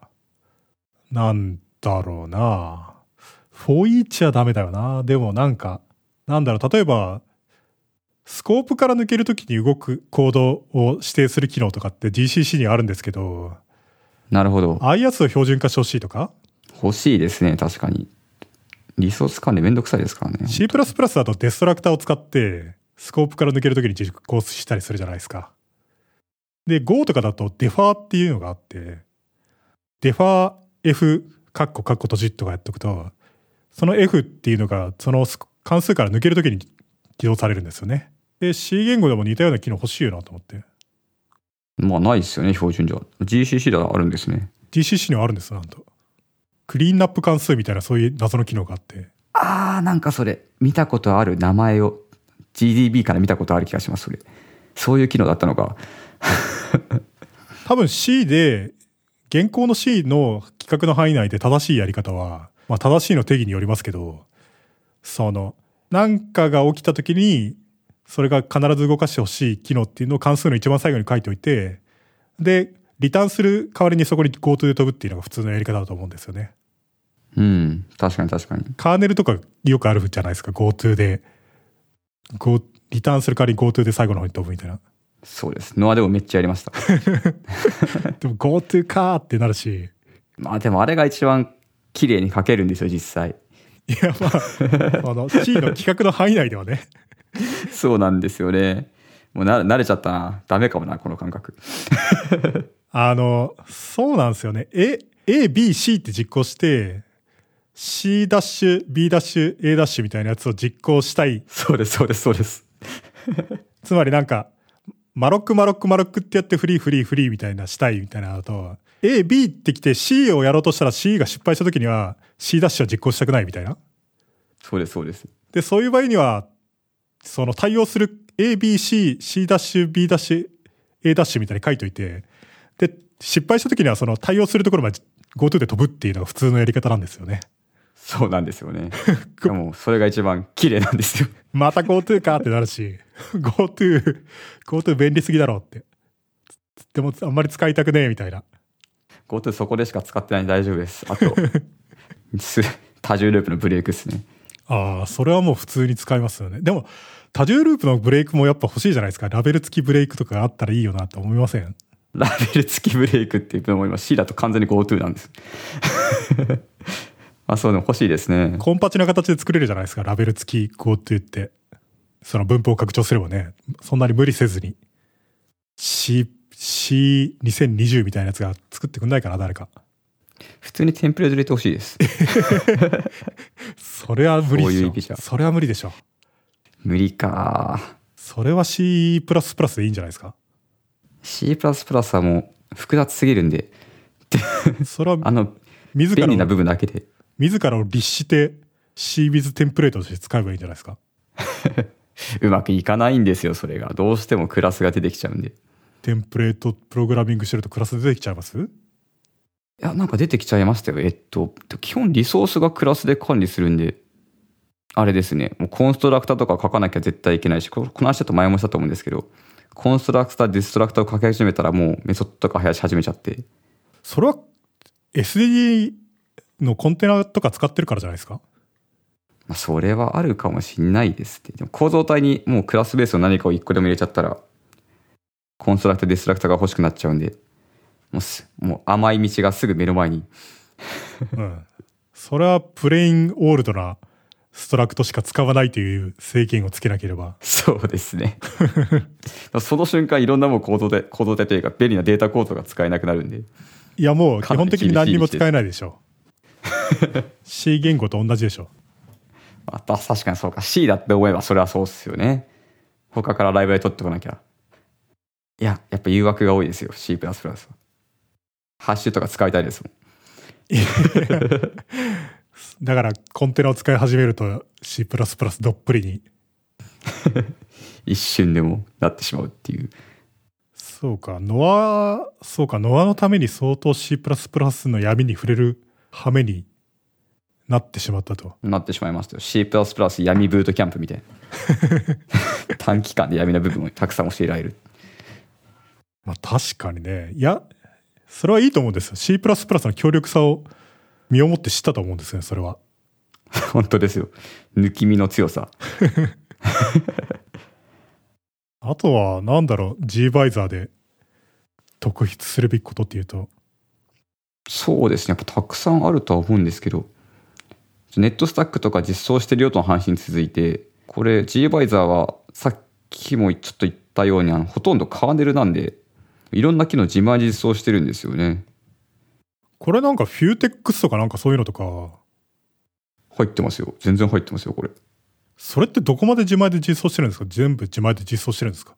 なんだろうな。for each はダメだよな。でもなんか、なんだろう、例えば、スコープから抜けるときに動くコードを指定する機能とかって GCC にあるんですけど、なるほど。ああいうやつを標準化してほしいとか、欲しいですね、確かに。リソース管理めんどくさいですからね。C++ だとデストラクターを使って、スコープから抜けるときに実行したりするじゃないですか。で、Go とかだとデファーっていうのがあって、デファー F カッコカッコ閉じとかやっとくと、その F っていうのがその関数から抜けるときに起動されるんですよね。で、C 言語でも似たような機能欲しいよなと思って。まあないですよね、標準じゃ。GCC ではあるんですね。GCC にはあるんですよ、なんと。クリーンナップ関数みたいなそういう謎の機能があって。あー、なんかそれ、見たことある名前を GDB から見たことある気がします、それ。そういう機能だったのか。多分 C で、現行の C の規格の範囲内で正しいやり方は、まあ正しいの定義によりますけど、その、なんかが起きた時に、それが必ず動かしてほしい機能っていうのを関数の一番最後に書いておいて、で、リターンする代わりにそこに GoTo で飛ぶっていうのが普通のやり方だと思うんですよね。うん、確かに確かに。カーネルとかよくあるじゃないですか、GoTo で。Go、リターンする代わりに GoTo で最後の方に飛ぶみたいな。そうです。ノアでもめっちゃやりました。でも GoTo かーってなるし。まあでもあれが一番綺麗に書けるんですよ、実際。いや、まあ、あの、C の規格の範囲内ではね。そうなんですよね。もうな慣れちゃったな。ダメかもな、この感覚。あの、そうなんですよね。A、A、B、C って実行して、C ダッシュ、B ダッシュ、A ダッシュみたいなやつを実行したい。そうです、そうです、そうです。つまりなんか、マロックマロックマロックってやってフリーフリーフリーみたいなしたいみたいなのだと、A、B ってきて C をやろうとしたら C が失敗した時には C ダッシュは実行したくないみたいな。そうです、そうです。で、そういう場合には、その対応する A、B、C、C ダッシュ、B ダッシュ、A ダッシュみたいに書いといて、で、失敗した時にはその対応するところまで GoTo で飛ぶっていうのが普通のやり方なんですよね。そうなんですよね。でも、それが一番綺麗なんですよ。また GoTo かってなるし、GoTo、GoTo 便利すぎだろうって。でもあんまり使いたくねえみたいな。GoTo そこでしか使ってないんで大丈夫です。あと、す多重ループのブレイクですね。ああ、それはもう普通に使いますよね。でも、多重ループのブレイクもやっぱ欲しいじゃないですか。ラベル付きブレイクとかあったらいいよなって思いません？ラベル付きブレイクっていうのも今 C だと完全に GoTo なんです。あ、そうでも欲しいですね。コンパチな形で作れるじゃないですか。ラベル付き GoTo って。その文法を拡張すればね。そんなに無理せずに。C、C2020 みたいなやつが作ってくんないかな、誰か。普通にテンプレート入れてほしいです。それは無理でしょ。そういうそれは無理でしょ。無理か。それは C++ でいいんじゃないですか？C++ はもう複雑すぎるんで、それはあの、自ら便利なを、部分だけで。自らを律して CBiz テンプレートとして使えばいいんじゃないですか？うまくいかないんですよ、それが。どうしてもクラスが出てきちゃうんで。いテンプレートプログラミングしてるとクラス出てきちゃいます？や、なんか出てきちゃいましたよ。えっと、基本リソースがクラスで管理するんで、あれですね、もうコンストラクターとか書かなきゃ絶対いけないし、ここの話だと前もしたと思うんですけど、コンストラクター、ディストラクターを書き始めたらもうメソッドとか生やし始めちゃって。それは SDD のコンテナとか使ってるからじゃないですか？まあ、それはあるかもしんないですって。でも構造体にもうクラスベースの何かを一個でも入れちゃったら、コンストラクター、ディストラクターが欲しくなっちゃうんで、もうすもう甘い道がすぐ目の前に。うん。それはプレインオールドなストラクトしか使わないという制限をつけなければ。そうですね。その瞬間いろんなもう構造で、構造体というか便利なデータ構造が使えなくなるんで。いやもう基本的に何にも使えないでしょ。C 言語と同じでしょ。また確かにそうか。C だって思えばそれはそうっすよね。他からライブラリ取ってこなきゃ。いや、やっぱ誘惑が多いですよ。C++ は。ハッシュとか使いたいですもん。だからコンテナを使い始めると C++ どっぷりに。一瞬でもなってしまうっていう。そうか、ノア、そうか、ノアのために相当 C++ の闇に触れる羽目になってしまったと。なってしまいましたよ。C++ 闇ブートキャンプみたいな。短期間で闇の部分をたくさん教えられる。まあ確かにね。いや、それはいいと思うんですよ。C++ の強力さを身をもって知ったと思うんですね、それは。本当ですよ。抜き身の強さ。あとは、なんだろう、G バイザーで特筆するべきことっていうと、そうですね。やっぱたくさんあるとは思うんですけど、ネットスタックとか実装してるよとの話に続いて、これ GBizer はさっきもちょっと言ったようにあのほとんどカーネルなんで、いろんな機能自前で実装してるんですよね。これなんかフューテックスとかなんかそういうのとか、入ってますよ。全然入ってますよ、これ。それってどこまで自前で実装してるんですか？全部自前で実装してるんですか？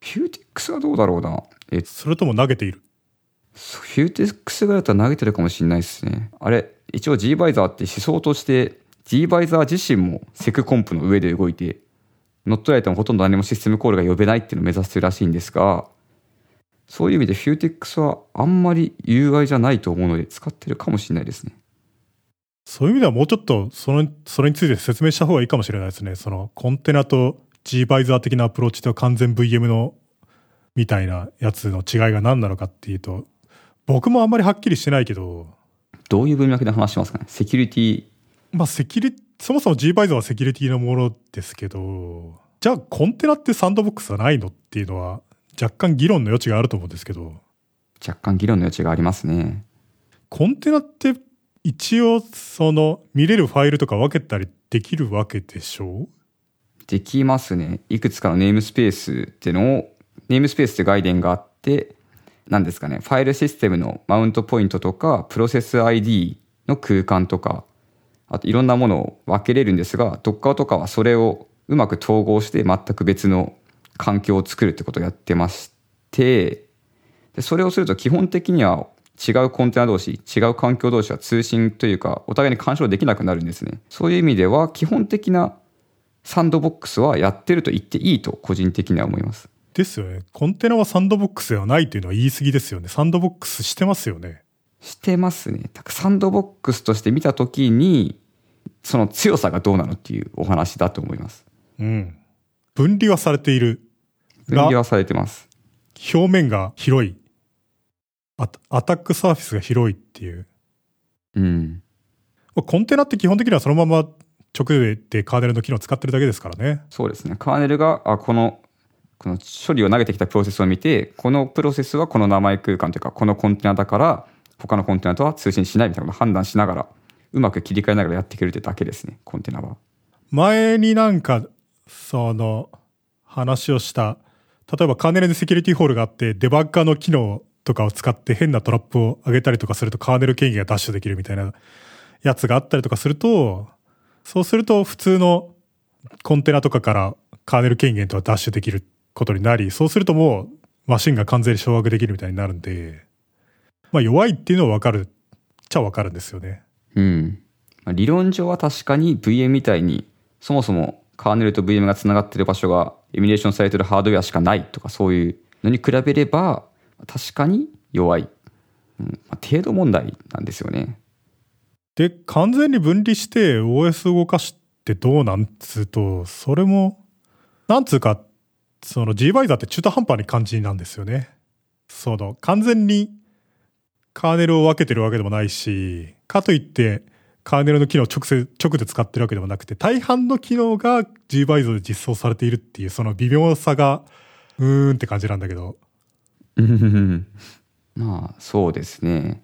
フューテックスはどうだろうな。え、それとも投げている？フューテックスぐらいだったら投げてるかもしれないですね。あれ、一応 GBizer って思想として GBizer 自身もセクコンプの上で動いて、乗っ取られてもほとんど何もシステムコールが呼べないっていうのを目指してるらしいんですが、そういう意味でフューテックスはあんまり有害じゃないと思うので使ってるかもしれないですね。そういう意味ではもうちょっとその、それについて説明した方がいいかもしれないですね。そのコンテナと G バイザー的なアプローチと完全 VM のみたいなやつの違いが何なのかっていうと、僕もあんまりはっきりしてないけど、どういう文脈で話しますかね？セキュリティ、まあセキュリ、そもそも G バイザーはセキュリティのものですけど、じゃあコンテナってサンドボックスはないのっていうのは若干議論の余地があると思うんですけど、若干議論の余地がありますね。コンテナって一応その見れるファイルとか分けたりできるわけでしょう？できますね。いくつかのネームスペースっていうのを、ネームスペースって概念があって、何ですかね、ファイルシステムのマウントポイントとか、プロセス ID の空間とか、あといろんなものを分けれるんですが、Docker とかはそれをうまく統合して全く別の環境を作るってことをやってまして、でそれをすると基本的には違うコンテナ同士、違う環境同士は通信というか、お互いに干渉できなくなるんですね。そういう意味では、基本的なサンドボックスはやってると言っていいと個人的には思います。ですよね。コンテナはサンドボックスではないというのは言い過ぎですよね。サンドボックスしてますよね。してますね。だからサンドボックスとして見たときに、その強さがどうなのっていうお話だと思います。うん。分離はされている。が分離はされてます。表面が広い。アアタックサーフィスが広いっていう。うん。コンテナって基本的にはそのまま直でカーネルの機能を使ってるだけですからね。そうですね。カーネルが、あ、この、この処理を投げてきたプロセスを見て、このプロセスはこの名前空間というか、このコンテナだから、他のコンテナとは通信しないみたいなことを判断しながら、うまく切り替えながらやってくれるってだけですね、コンテナは。前になんか、その、話をした、例えばカーネルでセキュリティホールがあって、デバッガーの機能とかを使って変なトラップを上げたりとかするとカーネル権限がダッシュできるみたいなやつがあったりとかすると、そうすると普通のコンテナとかからカーネル権限とはダッシュできることになり、そうするともうマシンが完全に掌握できるみたいになるんで、まあ弱いっていうのはわかるっちゃわかるんですよね。うん。理論上は確かに VM みたいに、そもそもカーネルと VM がつながってる場所がエミュレーションされてるハードウェアしかないとかそういうのに比べれば、確かに弱い。うんまあ、程度問題なんですよね。で、完全に分離して OS 動かしてどうなんつうと、それも、なんつうか、その G バイザーって中途半端に感じなんですよね。その、完全にカーネルを分けてるわけでもないし、かといって、カーネルの機能を直接、直で使ってるわけでもなくて、大半の機能が G バイザーで実装されているっていう、その微妙さが、うーんって感じなんだけど。まあ、そうですね。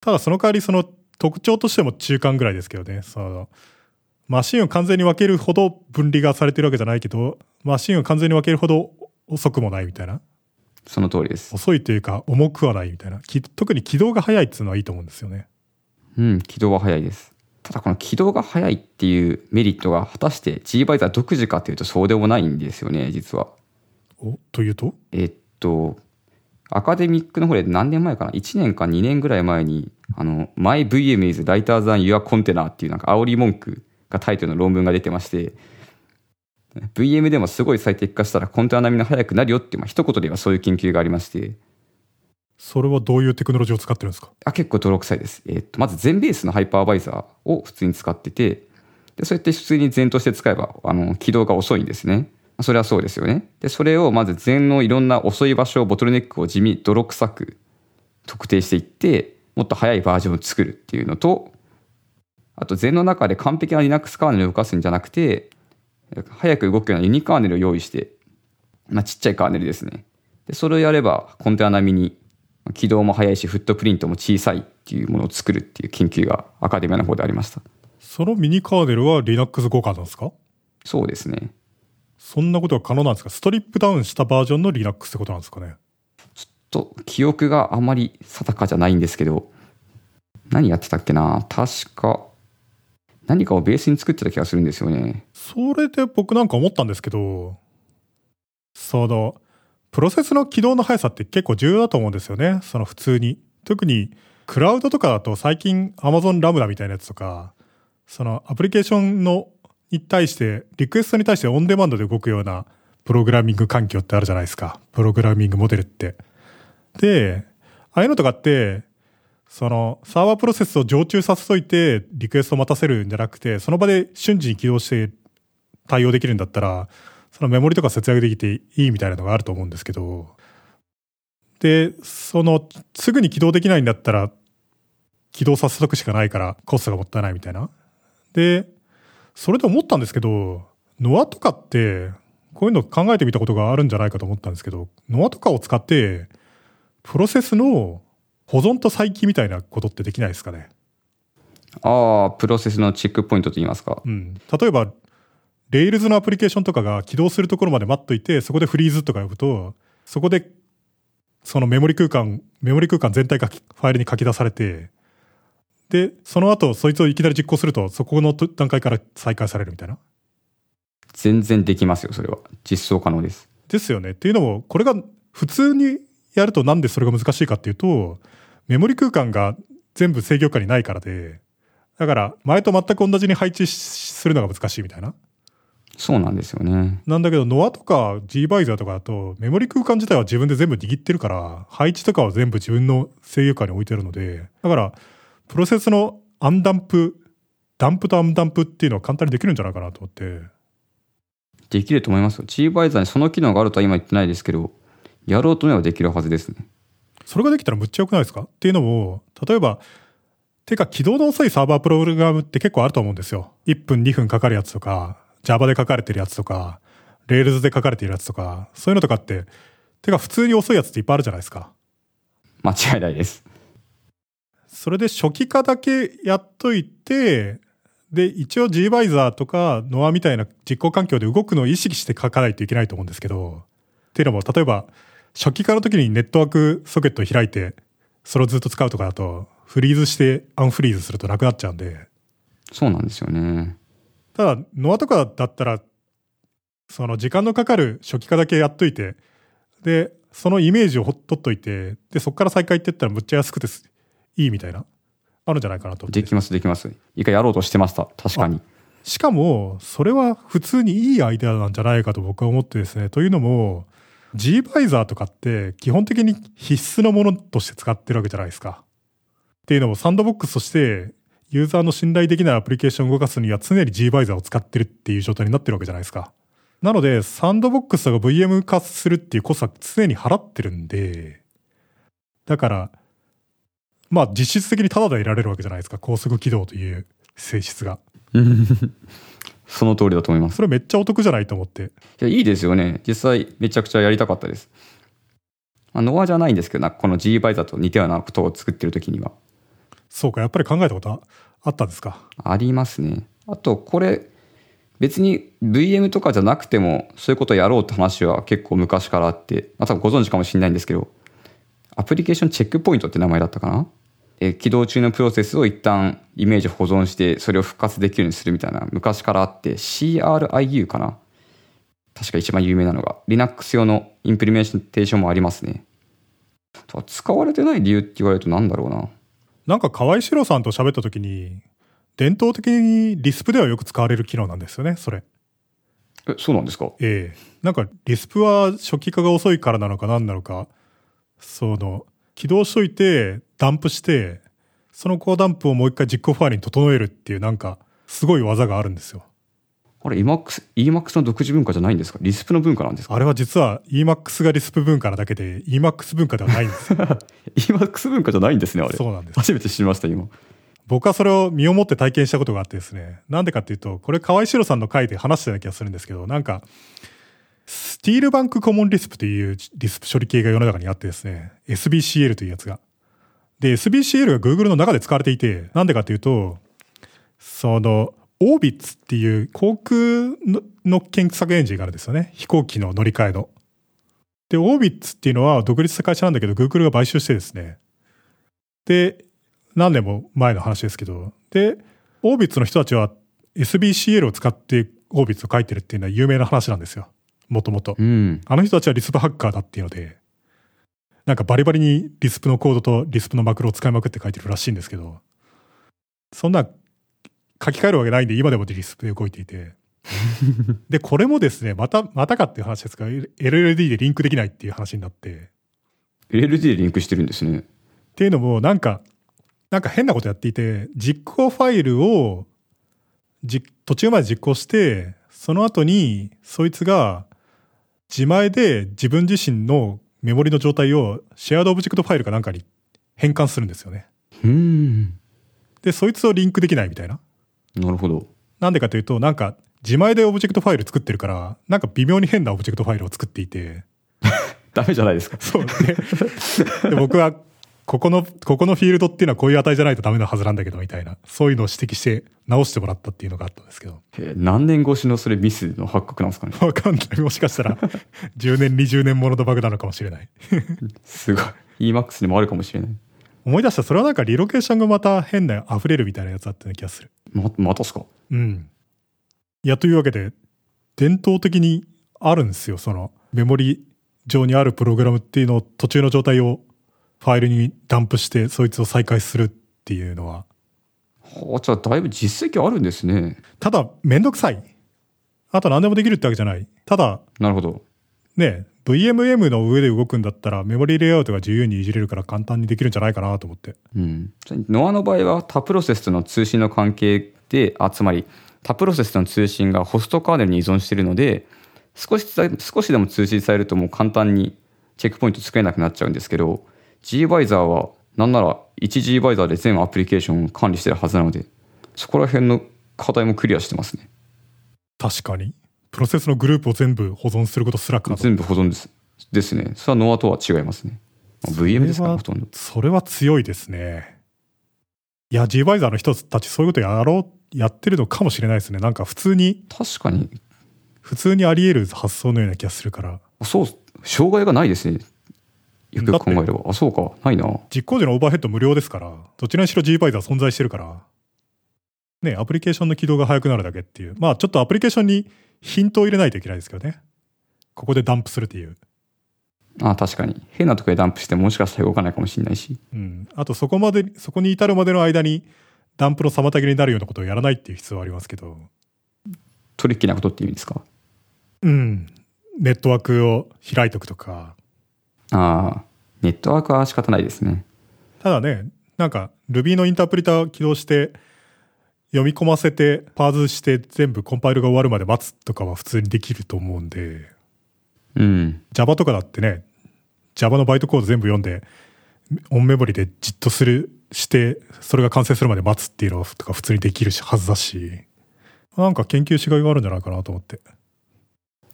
ただその代わりその特徴としても中間ぐらいですけどね。その、マシンを完全に分けるほど分離がされてるわけじゃないけど、マシンを完全に分けるほど遅くもないみたいな。その通りです。遅いというか重くはないみたいな。特に起動が速いっていうのはいいと思うんですよね。うん、起動は速いです。ただこの起動が速いっていうメリットが果たして G バイザー独自かというとそうでもないんですよね、実は。おというと？えっと、アカデミックの方で何年前かな ?1 年か2年ぐらい前に、あの、My VM is lighter than your container っていうなんか煽り文句がタイトルの論文が出てまして、VM でもすごい最適化したらコンテナ並みの速くなるよって、まあ、一言ではそういう研究がありまして。それはどういうテクノロジーを使ってるんですか？あ結構泥臭いです。えー、っと、まず全ベースのハイパーバイザーを普通に使ってて、で、そうやって普通に全として使えば、あの、起動が遅いんですね。それはそうですよね。で、それをまず全のいろんな遅い場所ボトルネックを地味、泥臭く特定していって、もっと早いバージョンを作るっていうのと、あと全の中で完璧な Linux カーネルを動かすんじゃなくて、早く動くようなユニカーネルを用意して、まあ、ちっちゃいカーネルですね。で、それをやればコンテナ並みに起動も早いし、フットプリントも小さいっていうものを作るっていう研究がアカデミアの方でありました。そのミニカーネルは Linux 互換なんですか？そうですね。そんなことが可能なんですか？ストリップダウンしたバージョンの Linux ってことなんですかね？ちょっと記憶があまり定かじゃないんですけど、何やってたっけな？確か、何かをベースに作ってた気がするんですよね。それで僕なんか思ったんですけど、その、プロセスの起動の速さって結構重要だと思うんですよね。その普通に。特に、クラウドとかだと最近 Amazon ラムダみたいなやつとか、そのアプリケーションのに対して、リクエストに対してオンデマンドで動くようなプログラミング環境ってあるじゃないですか。プログラミングモデルって。で、ああいうのとかって、そのサーバープロセスを常駐させといてリクエストを待たせるんじゃなくて、その場で瞬時に起動して対応できるんだったら、そのメモリとか節約できていいみたいなのがあると思うんですけど、で、その、すぐに起動できないんだったら、起動させとくしかないからコストがもったいないみたいな。で、それで思ったんですけど、ノアとかって、こういうの考えてみたことがあるんじゃないかと思ったんですけど、ノアとかを使って、プロセスの保存と再起みたいなことってできないですかね？ああ、プロセスのチェックポイントと言いますか。うん。例えば、レイルズのアプリケーションとかが起動するところまで待っといて、そこでフリーズとか呼ぶと、そこで、そのメモリ空間、メモリ空間全体がファイルに書き出されて、で、その後、そいつをいきなり実行すると、そこの段階から再開されるみたいな。全然できますよ、それは。実装可能です。ですよね。っていうのも、これが普通にやるとなんでそれが難しいかっていうと、メモリ空間が全部制御下にないからで、だから前と全く同じに配置するのが難しいみたいな。そうなんですよね。なんだけど、ノアとか G バイザーとかだと、メモリ空間自体は自分で全部握ってるから、配置とかは全部自分の制御下に置いてるので、だから、プロセスのアンダンプ、ダンプとアンダンプっていうのは簡単にできるんじゃないかなと思って。できると思いますよ。チーバイザーにその機能があるとは今言ってないですけど、やろうと思えばできるはずですね。それができたらむっちゃ良くないですか？っていうのも、例えば、てか起動の遅いサーバープログラムって結構あると思うんですよ。1分2分かかるやつとか、Java で書かれてるやつとか、Rails で書かれてるやつとか、そういうのとかって、てか普通に遅いやつっていっぱいあるじゃないですか。間違いないです。それで初期化だけやっといて、で、一応 Gvisor とか Noah みたいな実行環境で動くのを意識して書かないといけないと思うんですけど、っていうのも、例えば、初期化の時にネットワークソケットを開いて、それをずっと使うとかだと、フリーズしてアンフリーズするとなくなっちゃうんで。そうなんですよね。ただ、ノアとかだったら、その時間のかかる初期化だけやっといて、で、そのイメージをほっとっといて、で、そこから再開って言ったらむっちゃ安くていいみたいな、あるんじゃないかなとできます、できます。一回やろうとしてました。確かに。しかも、それは普通にいいアイデアなんじゃないかと僕は思ってですね。というのも、G バイザーとかって基本的に必須のものとして使ってるわけじゃないですか。っていうのもサンドボックスとしてユーザーの信頼できないアプリケーションを動かすには常に gBizer を使ってるっていう状態になってるわけじゃないですか。なので、サンドボックスが VM 化するっていうコストは常に払ってるんで、だから、まあ実質的にタダで得られるわけじゃないですか。高速起動という性質が。その通りだと思います。それめっちゃお得じゃないと思って。いや、いいですよね。実際、めちゃくちゃやりたかったです。まあ、ノアじゃないんですけどな、この G バイザーと似たようなことを作ってる時には。そうか、やっぱり考えたことあったんですか？ありますね。あと、これ、別に VM とかじゃなくても、そういうことをやろうって話は結構昔からあって、まあ、多分ご存知かもしれないんですけど、アプリケーションチェックポイントって名前だったかな？え起動中のプロセスを一旦イメージ保存して、それを復活できるようにするみたいな、昔からあって、CRIU かな？確か一番有名なのが、Linux 用のインプリメンテーションもありますね。使われてない理由って言われると何だろうな。なんか河合史郎さんと喋った時に、伝統的にリスプではよく使われる機能なんですよね、それ。え、そうなんですか？ええなんかリスプは初期化が遅いからなのか何なのか、その、起動しといて、ダンプして、そのコーダンプをもう一回実行ファイルに整えるっていうなんか、すごい技があるんですよ。あれ、EMAX、EMAX の独自文化じゃないんですか？リスプの文化なんですか？あれは実は Emacs がリスプ文化なだけで Emacs 文化ではないんですよ。EMAX 文化じゃないんですね、あれ。そうなんです。初めて知りました、今。僕はそれを身をもって体験したことがあってですね。なんでかっていうと、これ河合史郎さんの回で話したような気がするんですけど、なんか、スティールバンクコモンリスプというリスプ処理系が世の中にあってですね、SBCL というやつが。で、SBCL が Google の中で使われていて、なんでかっていうと、その、オービッツっていう航空のの検索エンジンがあるんですよね。飛行機の乗り換えの。で、オービッツっていうのは独立した会社なんだけど、Google が買収してですね。で、何年も前の話ですけど、で、オービッツの人たちは SBCL を使ってオービッツを書いてるっていうのは有名な話なんですよ。もともと。うん。あの人たちはリスプハッカーだっていうので、なんかバリバリにリスプのコードとリスプのマクロを使いまくって書いてるらしいんですけど、そんな書き換えるわけないんで今でもリスプで動いていて。で、これもですね、また、またかっていう話ですが、LLD でリンクできないっていう話になって、LLD でリンクしてるんですね。っていうのも、なんか、なんか変なことやっていて、実行ファイルを、じ、途中まで実行して、その後に、そいつが、自前で自分自身のメモリの状態をシェアードオブジェクトファイルかなんかに変換するんですよね。うん。で、そいつをリンクできないみたいな。なるほど。なんでかというと、なんか、自前でオブジェクトファイル作ってるから、なんか微妙に変なオブジェクトファイルを作っていて、ダメじゃないですか。そうね。で僕は、ここの、ここのフィールドっていうのはこういう値じゃないとダメなはずなんだけど、みたいな。そういうのを指摘して直してもらったっていうのがあったんですけど。何年越しのそれミスの発覚なんですかね？わかんない。もしかしたら、10年、20年もののバグなのかもしれない。すごい。 Emacs にもあるかもしれない。思い出した。それはなんかリロケーションがまた変な溢れるみたいなやつだったような気がする。ま、またっすか？うん。いや、というわけで、伝統的にあるんですよ。その、メモリ上にあるプログラムっていうのを途中の状態をファイルにダンプして、そいつを再開するっていうのは。はあ、じゃあだいぶ実績あるんですね。ただ、めんどくさい。あと何でもできるってわけじゃない。ただ、なるほど。ね、VMM の上で動くんだったらメモリレイアウトが自由にいじれるから簡単にできるんじゃないかなと思って。うん。ノアの場合は他プロセスとの通信の関係で、あ、つまり他プロセスとの通信がホストカーネルに依存しているので、少しさ少しでも通信されるともう簡単にチェックポイント作れなくなっちゃうんですけど、Gvisor はなんなら 1Gvisor で全アプリケーションを管理してるはずなので、そこら辺の課題もクリアしてますね。確かに。プロセスのグループを全部保存することすら可能。全部保存です。ですね。それはノアとは違いますね。まあ VM ですから、ほとんど。それは強いですね。いや、Gvisor の人たちそういうことやろう、やってるのかもしれないですね。なんか普通に、確かに、普通にあり得る発想のような気がするから。そう、障害がないですね。よく考えれば。あ、そうか。ないな。実行時のオーバーヘッド無料ですから、どちらにしろ Gvisor 存在してるから、ね、アプリケーションの起動が早くなるだけっていう。まあちょっとアプリケーションにヒントを入れないといけないですけどね。ここでダンプするっていう。あ、確かに。変なところでダンプしてもしかしたら動かないかもしれないし。うん。あとそこまで、そこに至るまでの間にダンプの妨げになるようなことをやらないっていう必要はありますけど。トリッキーなことって意味ですか？うん。ネットワークを開いとくとか。ああ、ネットワークは仕方ないですね。ただね、なんか Ruby のインタープリター起動して、読み込ませて、パーズして全部コンパイルが終わるまで待つとかは普通にできると思うんで、うん。Java とかだってね、Java のバイトコード全部読んで、オンメモリでじっとする、して、それが完成するまで待つっていうのとか普通にできるしはずだし、なんか研究しがいがあるんじゃないかなと思って。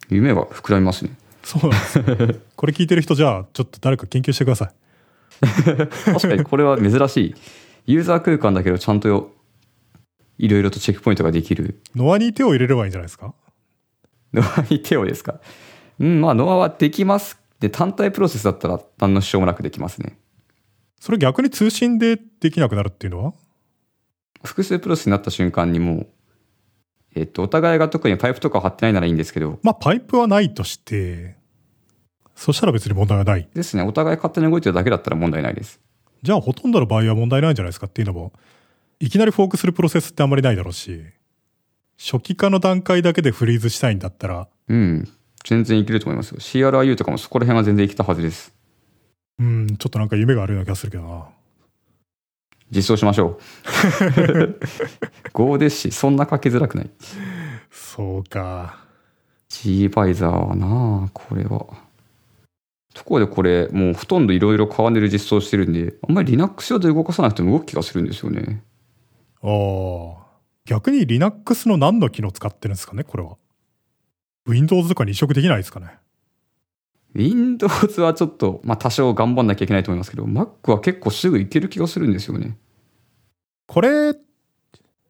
夢は膨らみますね。そうなんですよ。これ聞いてる人じゃあ、ちょっと誰か研究してください。確かにこれは珍しい。ユーザー空間だけどちゃんとよいろいろとチェックポイントができる。ノアに手を入れればいいんじゃないですか？ノアに手をですか？うん、まあノアはできます。で、単体プロセスだったら何の支障もなくできますね。それ逆に通信でできなくなるっていうのは？複数プロセスになった瞬間にもう、えっと、お互いが特にパイプとか貼ってないならいいんですけど、まあ、パイプはないとして、そしたら別に問題はない。ですね、お互い勝手に動いてるだけだったら問題ないです。じゃあ、ほとんどの場合は問題ないんじゃないですか？っていうのも、いきなりフォークするプロセスってあんまりないだろうし、初期化の段階だけでフリーズしたいんだったら、うん、全然いけると思いますよ。CRIU とかもそこら辺は全然いけたはずです。うん、ちょっとなんか夢があるような気がするけどな。実装しましょう。Go ですし、そんな書きづらくない。そうか。G バイザーはなあこれは。ところでこれ、もうほとんどいろいろカーネル実装してるんで、あんまり Linux 上で動かさなくても動く気がするんですよね。ああ。逆に Linux の何の機能使ってるんですかねこれは。Windows とかに移植できないですかね Windows はちょっと、まあ多少頑張んなきゃいけないと思いますけど、Mac は結構すぐいける気がするんですよね。これ、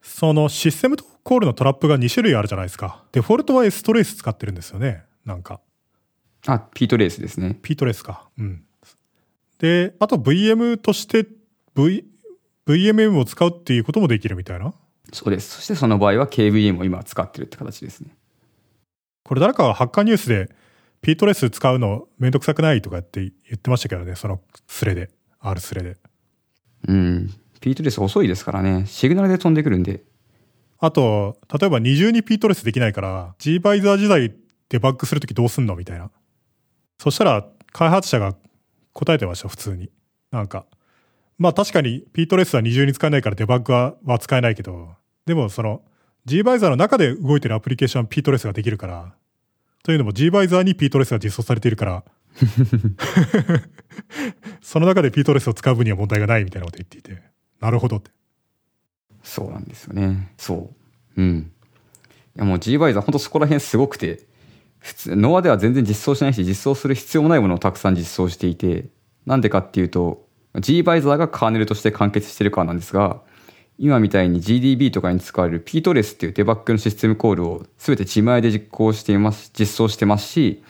そのシステムコールのトラップが2種類あるじゃないですか。デフォルトは S トレース使ってるんですよね。なんか。あ、ピートレースですね。P トレースか。うん。で、あと VM として V、VMM を使うっていうこともできるみたいな？そうです。そしてその場合は KVM を今使ってるって形ですね。これ誰かがハッカーニュースで P トレース使うのめんどくさくないとかって言ってましたけどね。そのスレで。R スレで。うん。ピートレース遅いですからね。シグナルで飛んでくるんで。あと、例えば二重に P トレースできないから、G バイザー時代デバッグするときどうすんのみたいな。そしたら、開発者が答えてました、普通に。なんか。まあ確かに P トレースは二重に使えないからデバッグはは使えないけど、でもその G バイザーの中で動いてるアプリケーションは P トレースができるから、というのも G バイザーに P トレースが実装されているから、その中で P トレースを使う分には問題がないみたいなこと言っていて、なるほどって。そうなんですよね。そう。うん。いやもう G バイザー本当そこら辺すごくて、普通、ノアでは全然実装しないし、実装する必要もないものをたくさん実装していて、なんでかっていうと、G バイザーがカーネルとして完結してるからなんですが、今みたいに GDB とかに使われる ptres っていうデバッグのシステムコールを全て自前で実行しています、実装してますし、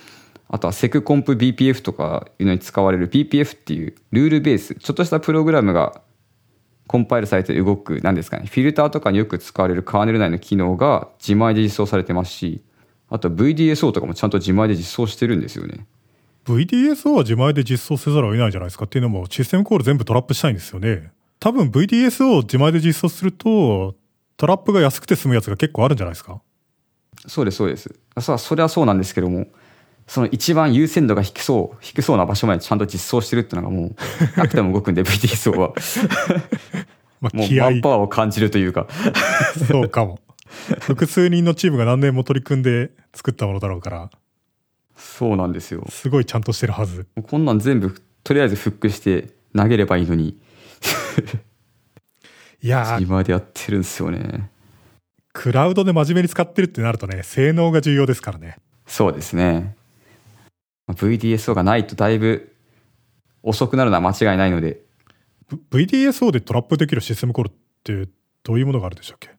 あとは SecCompBPF とかいうのに使われる BPF っていうルールベース、ちょっとしたプログラムがコンパイルされて動く、なんですかね、フィルターとかによく使われるカーネル内の機能が自前で実装されてますし、あと VDSO とかもちゃんと自前で実装してるんですよね。VDSO は自前で実装せざるを得ないじゃないですかっていうのもシステムコール全部トラップしたいんですよね。多分 VDSO を自前で実装するとトラップが安くて済むやつが結構あるんじゃないですか？そうです、そうです。そそれはそうなんですけども、その一番優先度が低そう、低そうな場所までちゃんと実装してるっていうのがもう、なくても動くんで VDSO は。まあもうマンパワーを感じるというか。そうかも。複数人のチームが何年も取り組んで作ったものだろうからそうなんですよ。すごいちゃんとしてるはず。こんなん全部、とりあえずフックして投げればいいのに、いやー、今でやってるんですよね。クラウドで真面目に使ってるってなるとね、性能が重要ですからね。そうですね。まあ VDSO がないとだいぶ遅くなるのは間違いないので、V- VDSO でトラップできるシステムコールってどういうものがあるでしたっけ？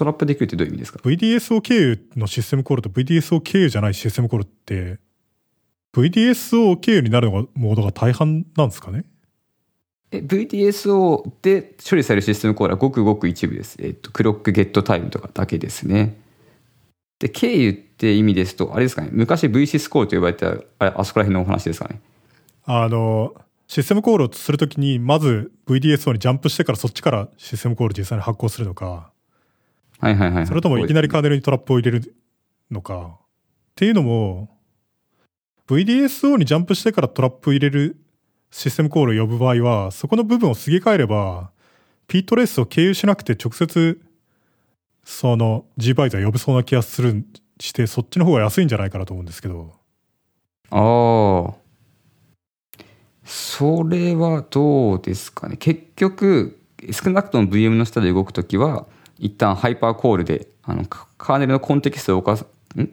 トラップできるってどういう意味ですか？VDSO 経由のシステムコールと VDSO 経由じゃないシステムコールって VDSO 経由になるのがモードが大半なんですかね？え VDSO で処理されるシステムコールはごくごく一部です。えっと、クロックゲットタイムとかだけですね。で、経由って意味ですと、あれですかね、昔 VSys コールと呼ばれてた、あれあそこら辺のお話ですかね？あのシステムコールをするときにまず VDSO にジャンプしてからそっちからシステムコール実際に発行するのかはいはいはい。それともいきなりカーネネルにトラップを入れるのかっていうのも VDSO にジャンプしてからトラップ入れるシステムコールを呼ぶ場合はそこの部分をすげ替えればピートレースを経由しなくて直接、その G バイザー呼べそうな気がする、して、そっちの方が安いんじゃないかなと思うんですけど。ああ。それはどうですかね。結局、少なくとも VM の下で動くときは、一旦ハイパーコールで、あの、カーネルのコンテキストを動かす、ん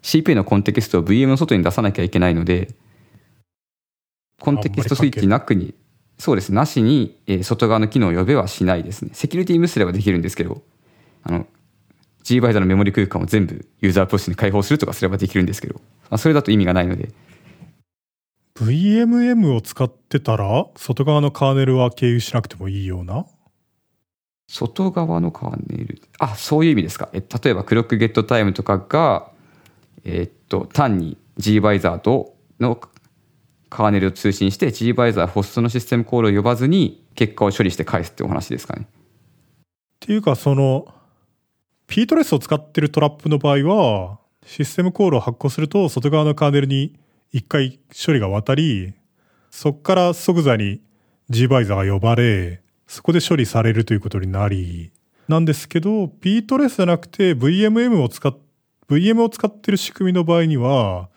?CPU のコンテキストを VM の外に出さなきゃいけないので、コンテキストスイッチなくに、そうです、なしに、えー外側の機能を呼べはしないですね。セキュリティ無視すればできるんですけど、あの、G バイザーのメモリ空間を全部ユーザープロセスに開放するとかすればできるんですけど、まあ、それだと意味がないので、VMM を使ってたら、外側のカーネルは経由しなくてもいいような外側のカーネル。あ、そういう意味ですか。え例えば、クロックゲットタイムとかが、えーっと、単に G バイザーとのカーネルを通信して、G バイザーホストのシステムコールを呼ばずに、結果を処理して返すってお話ですかね。っていうか、その、ピートレスを使ってるトラップの場合は、システムコールを発行すると、外側のカーネルに一回処理が渡り、そこから即座に G バイザーが呼ばれ、そこで処理されるということになり、なんですけど、ピートレスじゃなくて VMM を使っ、VM を使ってる仕組みの場合には、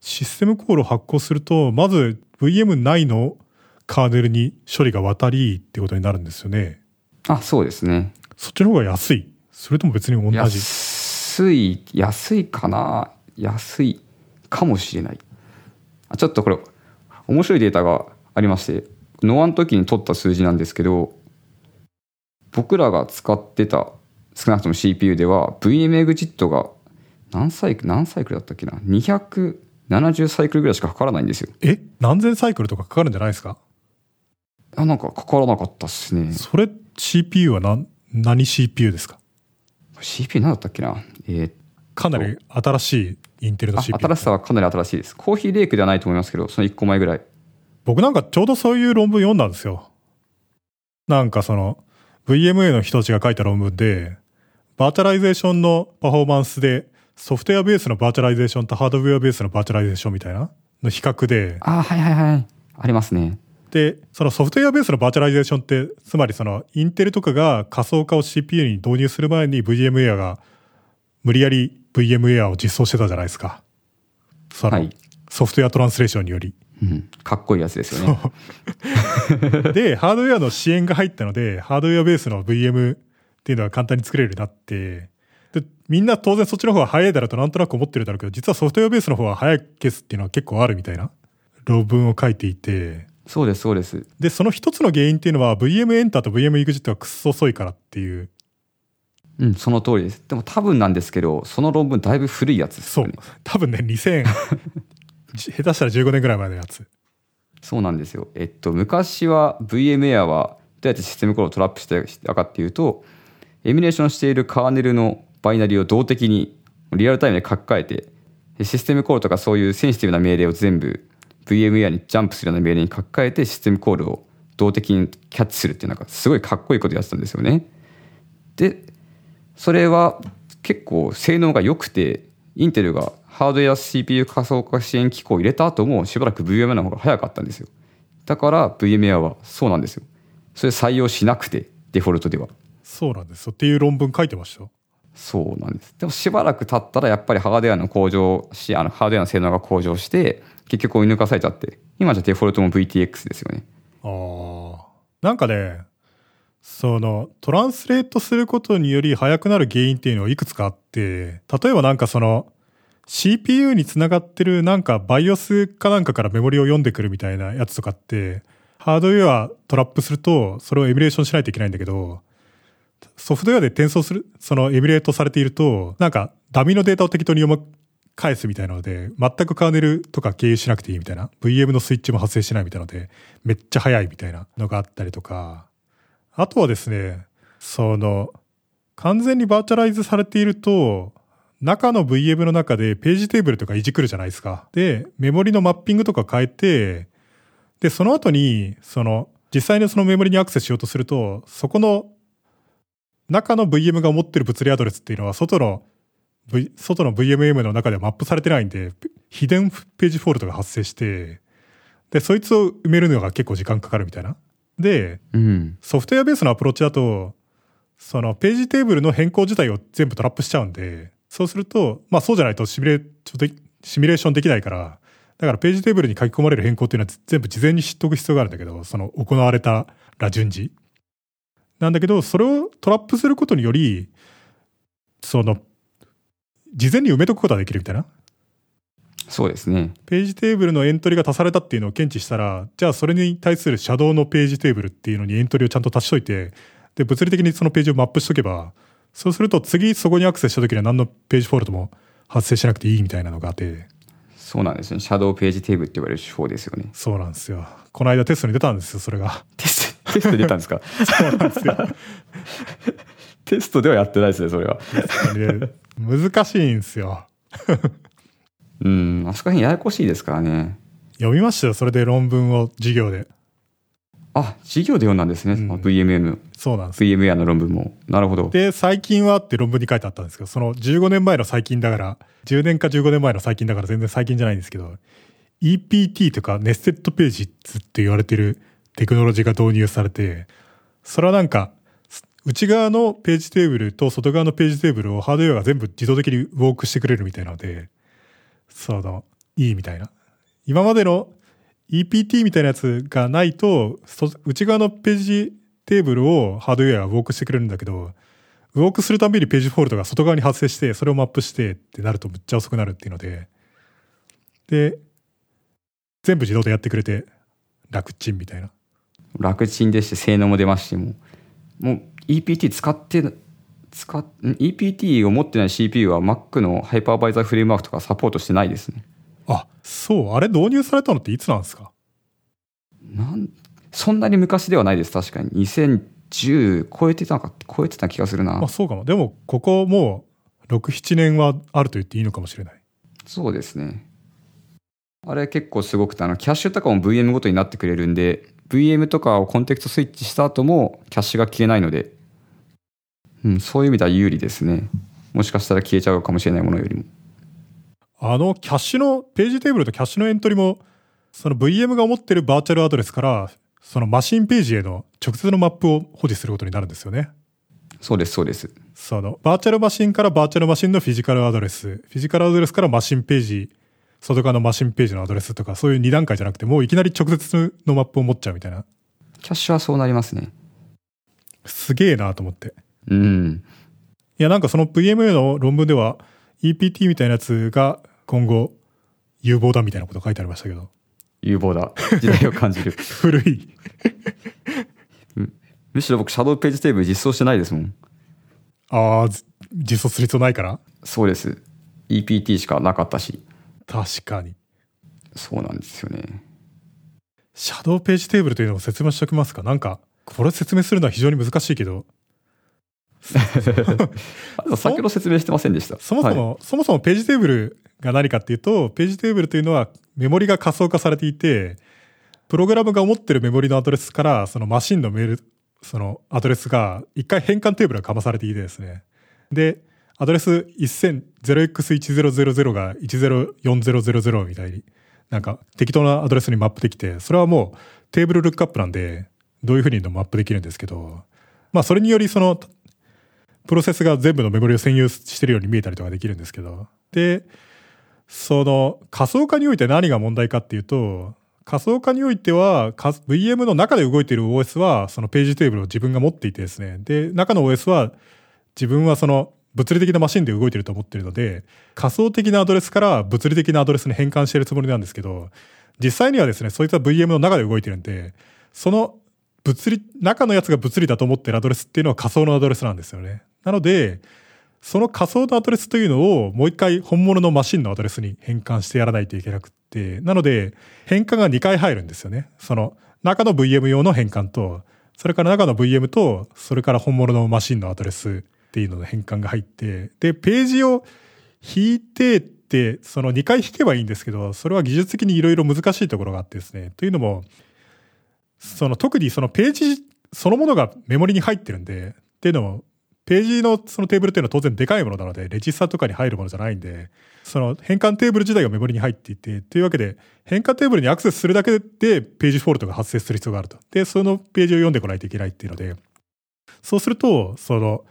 システムコールを発行すると、まず VM 内のカーネルに処理が渡りってことになるんですよね。あ、そうですね。そっちの方が安いそれとも別に同じ？安い、安いかな？安いかもしれない。あちょっとこれ、面白いデータがありまして、ノアの時に取った数字なんですけど、僕らが使ってた少なくとも CPU では VM エグジットが何サイクル、何サイクルだったっけな ?270 サイクルぐらいしかかからないんですよ。え？何千サイクルとかかかるんじゃないですか？あ、なんかかからなかったっすね。それ CPU は何何 CPU ですか？CPU 何だったっけな？えーかなり新しいインテルのあ CPU 新しさはかなり新しいです。 Coffee Lake ではないと思いますけど、その1個前ぐらい。僕なんかちょうどそういう論文読んだんですよなんかその VMA の人たちが書いた論文でバーチャライゼーションのパフォーマンスでソフトウェアベースのバーチャライゼーションとハードウェアベースのバーチャライゼーションみたいなの比較であはいはいはい。ありますね。で、そのソフトウェアベースのバーチャライゼーションって、つまりそのインテルとかが仮想化を CPU に導入する前に VMware が無理やり VMware を実装してたじゃないですか。その、はいソフトウェアトランスレーションにより。うん。かっこいいやつですよね。で、ハードウェアの支援が入ったので、ハードウェアベースの VM っていうのは簡単に作れるようになって、で、みんな当然そっちの方が早いだろうとなんとなく思ってるだろうけど、実はソフトウェアベースの方が早いケースっていうのは結構あるみたいな論文を書いていて、そうです、そうです。で、その一つの原因っていうのは VM エンターと VM エグジットがくっそ遅いからっていう。うん、その通りです。でも多分なんですけど、その論文だいぶ古いやつですそう。多分ね、2000、下手したら15年ぐらい前のやつ。そうなんですよ。えっと、昔は VMware はどうやってシステムコールをトラップしてたかっていうと、エミュレーションしているカーネルのバイナリーを動的にリアルタイムで書き換えて、システムコールとかそういうセンシティブな命令を全部 VMware にジャンプするような命令に書き換えてシステムコールを動的にキャッチするっていうなんかすごいかっこいいことやってたんですよね。で、それは結構性能が良くて、インテルがハードウェア CPU 仮想化支援機構を入れた後もしばらく VMware の方が早かったんですよ。だから VMware はそうなんですよ。それ採用しなくて、デフォルトでは。そうなんですよ。っていう論文書いてました？よ。そうなんです。でもしばらく経ったらやっぱりハードウェアの向上し、あのハードウェアの性能が向上して、結局追い抜かされちゃって、今じゃデフォルトも VTX ですよね。ああ。なんかね、その、トランスレートすることにより速くなる原因っていうのはいくつかあって、例えばなんかその、CPU につながってるなんか BIOS かなんかからメモリを読んでくるみたいなやつとかって、ハードウェアトラップすると、それをエミュレーションしないといけないんだけど、ソフトウェアで転送する、そのエミュレートされていると、なんかダミのデータを適当に読む、返すみたいなので、全くカーネルとか経由しなくていいみたいな、VM のスイッチも発生しないみたいなので、めっちゃ早いみたいなのがあったりとか、あとはですね、その、完全にバーチャライズされていると、中の VM の中でページテーブルとかいじくるじゃないですか。で、メモリのマッピングとか変えて、で、その後に、その、実際にそのメモリにアクセスしようとすると、そこの中の VM が持ってる物理アドレスっていうのは、外の、v、外の VMM の中ではマップされてないんで、 hidden page fault が発生して、で、そいつを埋めるのが結構時間かかるみたいなで、うん。ソフトウェアベースのアプローチだと、そのページテーブルの変更自体を全部トラップしちゃうんで、そうすると、まあそうじゃないとシミュレちょっとシミュレーションできないから、だからページテーブルに書き込まれる変更っていうのは全部事前に知っとく必要があるんだけど、その行われたら順次。なんだけど、それをトラップすることにより、その、事前に埋めとくことができるみたいな。そうですね。ページテーブルのエントリーが足されたっていうのを検知したら、じゃあそれに対するシャドウのページテーブルっていうのにエントリーをちゃんと足しといて、で、物理的にそのページをマップしとけば、そうすると次そこにアクセスした時には何のページフォルトも発生しなくていいみたいなのがあって、そうなんですね。シャドウページテーブルって言われる手法ですよね。そうなんですよ。この間テストに出たんですよ、それが。テスト、テストで出たんですか？そうなんですよ。テストではやってないですね、それは。で難しいんですよ。うん。あそこら辺ややこしいですからね。読みましたよ、それで論文を授業で。あ、授業で読んだんですね。うん VMM、そうなんです。VMware の論文も。なるほど。で、最近はって論文に書いてあったんですけど、その15年前の最近だから、10年か15年前の最近だから全然最近じゃないんですけど、EPT とかネステッドページって言われてるテクノロジーが導入されて、それはなんか、内側のページテーブルと外側のページテーブルをハードウェアが全部自動的にウォークしてくれるみたいなので、その、いいみたいな。今までの EPT みたいなやつがないと、内側のページテーブルをハードウェアがウォークしてくれるんだけど、ウォークするたびにページフォルトが外側に発生して、それをマップしてってなるとむっちゃ遅くなるっていうので、で、全部自動でやってくれて、楽ちんみたいな。楽ちんでして性能も出ますし、もう、もう EPT 使って、使っ、EPT を持ってない CPU は Mac のハイパーバイザーフレームワークとかサポートしてないですね。あ、そう、あれ導入されたのっていつなんですか？なん、そんなに昔ではないです、確かに。2010超えてたか、超えてた気がするなまあ。そうかも。でも、ここもう、6、7年はあると言っていいのかもしれない。そうですね。あれ結構すごくて、あの、キャッシュとかも VM ごとになってくれるんで、VM とかをコンテクストスイッチした後もキャッシュが消えないので、うん、そういう意味では有利ですね。もしかしたら消えちゃうかもしれないものよりも。あの、キャッシュの、ページテーブルとキャッシュのエントリも、その VM が持ってるバーチャルアドレスから、そのマシンページへの直接のマップを保持することになるんですよね。そうです、そうです。その、バーチャルマシンからバーチャルマシンのフィジカルアドレス、フィジカルアドレスからマシンページ、外側のマシンページのアドレスとか、そういう2段階じゃなくて、もういきなり直接のマップを持っちゃうみたいな。キャッシュはそうなりますね。すげえなと思って。うん。いや、なんかその VMA の論文では、EPT みたいなやつが今後、有望だみたいなこと書いてありましたけど、有望だ。時代を感じる。古い。むしろ僕、シャドウページテーブル実装してないですもん。ああ、ず実装する必要ないから？そうです。EPT しかなかったし。確かに。そうなんですよね。シャドウページテーブルというのを説明しておきますか？なんか、これ説明するのは非常に難しいけど、先ほど説明してませんでした。そもそも、そもそもページテーブルが何かっていうと、ページテーブルというのはメモリが仮想化されていて、プログラムが持ってるメモリのアドレスから、そのマシンのメール、そのアドレスが一回変換テーブルがかまされていてですね。で、アドレス 1000-0x1000 が104000みたいに、なんか適当なアドレスにマップできて、それはもうテーブルルックアップなんで、どういうふうにでもマップできるんですけど、まあそれによりそのプロセスが全部のメモリを占有してるように見えたりとかできるんですけど。で、その仮想化において何が問題かっていうと、仮想化においては、VM の中で動いている OS は、そのページテーブルを自分が持っていてですね。で、中の OS は、自分はその物理的なマシンで動いていると思っているので、仮想的なアドレスから物理的なアドレスに変換しているつもりなんですけど、実際にはですね、そいつは VM の中で動いているんで、その物理、中のやつが物理だと思っているアドレスっていうのは仮想のアドレスなんですよね。なので、その仮想のアドレスというのをもう一回本物のマシンのアドレスに変換してやらないといけなくって、なので変換が2回入るんですよね。その中の VM 用の変換と、それから中の VM と、それから本物のマシンのアドレスっていうのの変換が入って、で、ページを引いてって、その2回引けばいいんですけど、それは技術的にいろいろ難しいところがあってですね。というのも、その特にそのページそのものがメモリに入ってるんで、っていうのも、ページのそのテーブルっていうのは当然でかいものなので、レジスタとかに入るものじゃないんで、その変換テーブル自体がメモリに入っていて、というわけで、変換テーブルにアクセスするだけでページフォルトが発生する必要があると。で、そのページを読んでこないといけないっていうので、そうすると、その、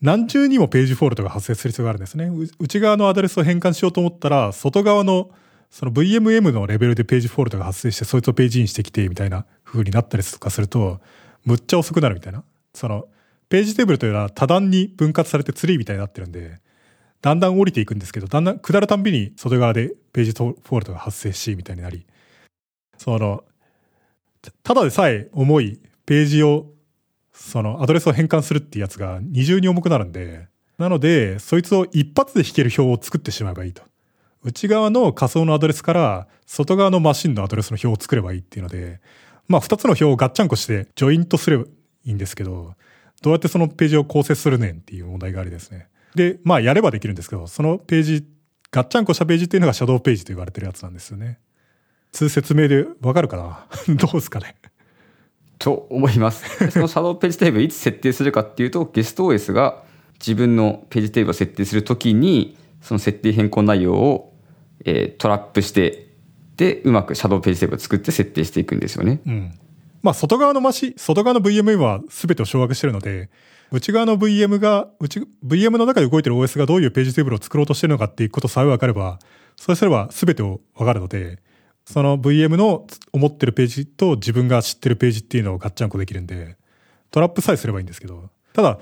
何重にもページフォルトが発生する必要があるんですね。内側のアドレスを変換しようと思ったら、外側のその VMM のレベルでページフォルトが発生して、そいつをページインしてきて、みたいな風になったりとかすると、むっちゃ遅くなるみたいな。その、ページテーブルというのは多段に分割されてツリーみたいになってるんで、だんだん降りていくんですけど、だんだん下るたんびに外側でページフォルトが発生し、みたいになり、その、ただでさえ重いページを、そのアドレスを変換するっていうやつが二重に重くなるんで、なので、そいつを一発で弾ける表を作ってしまえばいいと。内側の仮想のアドレスから外側のマシンのアドレスの表を作ればいいっていうので、まあ二つの表をガッチャンコしてジョイントすればいいんですけど、どうやってそのページを構成するねんっていう問題がありですね。で、まあやればできるんですけど、そのページ、ガッチャンコしたページっていうのがシャドウページと言われてるやつなんですよね。通説明でわかるかな？どうですかね？と思います。そのシャドウページテーブルいつ設定するかっていうと、ゲスト OS が自分のページテーブルを設定するときに、その設定変更内容を、えー、トラップして、で、うまくシャドウページテーブルを作って設定していくんですよね。うん。まあ、外側のマシ、外側の VM は全てを掌握してるので、内側の VM が、内、VM の中で動いてる OS がどういうページテーブルを作ろうとしてるのかっていうことさえ分かれば、そうすれば全てを分かるので、その VM の思ってるページと自分が知ってるページっていうのをガッチャンコできるんで、トラップさえすればいいんですけど、ただ、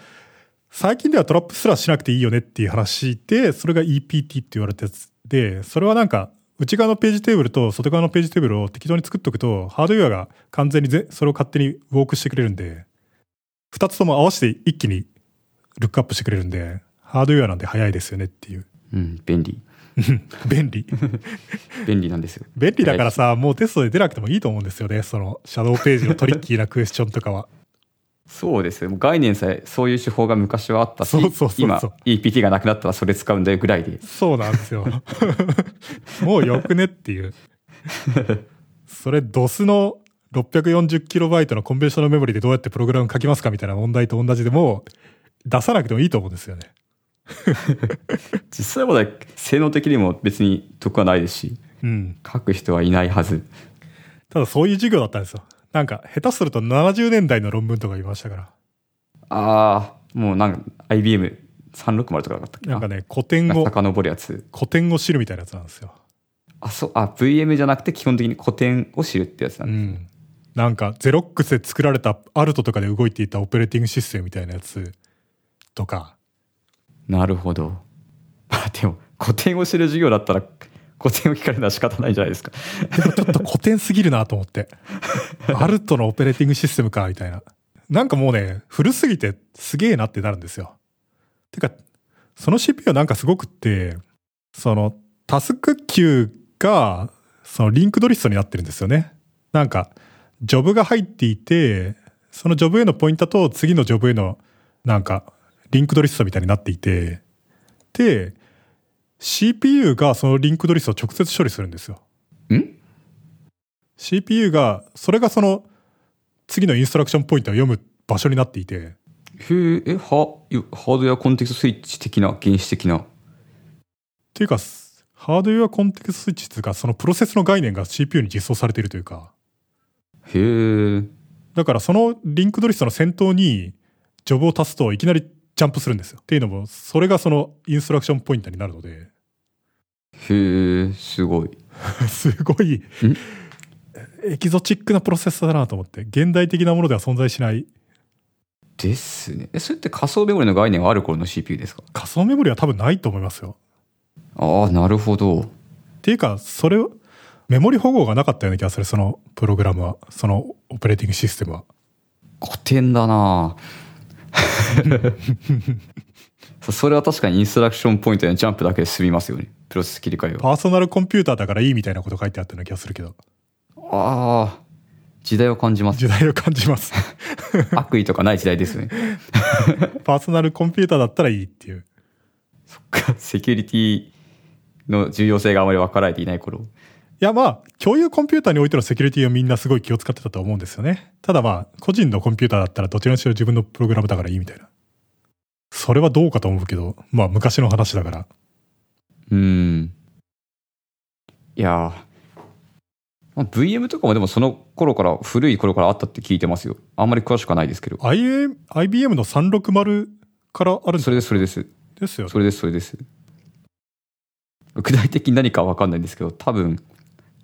最近ではトラップすらしなくていいよねっていう話で、それが EPT って言われたやつで、それはなんか内側のページテーブルと外側のページテーブルを適当に作っておくと、ハードウェアが完全にそれを勝手にウォークしてくれるんで、二つとも合わせて一気にルックアップしてくれるんで、ハードウェアなんで早いですよねっていう。うん、便利。便利。便利なんですよ。便利だからさ、もうテストで出なくてもいいと思うんですよね。その、シャドウページのトリッキーなクエスチョンとかは。そうですよ。概念さえ、そういう手法が昔はあったし、そうそうそう今、EPT がなくなったらそれ使うんだよぐらいで。そうなんですよ。もうよくねっていう。それ、DOS の 640KB のコンベンショナルメモリでどうやってプログラム書きますかみたいな問題と同じでも、出さなくてもいいと思うんですよね。実際は性能的にも別に得はないですし、うん、書く人はいないはず。ただそういう授業だったんですよ。なんか、下手すると70年代の論文とか言いましたから。ああ、もうなんか IBM360 とかだったっけな？んかね、古典を、遡るやつ。古典を知るみたいなやつなんですよ。あ、そう、あ、VM じゃなくて基本的に古典を知るってやつなんです、うん、なんか、ゼロックスで作られたアルトとかで動いていたオペレーティングシステムみたいなやつとか。なるほど。ま あでも、古典を知る授業だったら古典を聞かれるのは仕方ないじゃないですか。でもちょっと古典すぎるなと思って。Alto のオペレーティングシステムか、みたいな。なんかもうね、古すぎてすげえなってなるんですよ。てか、その CPU はなんかすごくって、その、 task queue が、その linked list になってるんですよね。なんか、ジョブが入っていて、そのジョブへのポインタと次のジョブへの、なんか、 linked list みたいになっていて、で、CPU がその linked list を直接処理するんですよ。ん ?CPU が、それがその次の instruction pointer を読む場所になっていて。へえ、ハ hardware context switch 的な、原始的な。っていうか、 hardware context switch っていうか、そのプロセスの概念が CPU に実装されているというか。へえ。だからその linked list の先頭にジョブを足すといきなりジャンプするんですよ。っていうのも、それがその instruction pointer になるので。へえ、すごい。すごい、エキゾチックなプロセッサーだなと思って。現代的なものでは存在しない。ですね。え、それって仮想メモリの概念がある頃の CPU ですか？仮想メモリは多分ないと思いますよ。ああ、なるほど。っていうか、それを、メモリ保護がなかったような気がする、そのプログラムは。そのオペレーティングシステムは。古典だなそれは確かに instruction pointer にジャンプだけで済みますよね。プロセス切り替えは。パーソナルコンピューターだからいいみたいなこと書いてあったような気がするけど。ああ、時代を感じます。時代を感じます。悪意とかない時代ですね。パーソナルコンピューターだったらいいっていう。そっか、セキュリティの重要性があまり分かられていない頃。いやまあ、共有コンピューターにおいてのセキュリティをみんなすごい気を使ってたと思うんですよね。ただまあ、個人のコンピューターだったらどちらにしろ自分のプログラムだからいいみたいな。それはどうかと思うけど、まあ昔の話だから。うん。いやー、まあ、VM とかもでもその頃から、古い頃からあったって聞いてますよ。あんまり詳しくはないですけど。IM IBM の360からあるんそれです、それです。ですよね。それです、それです。具体的に何かは分かんないんですけど、多分、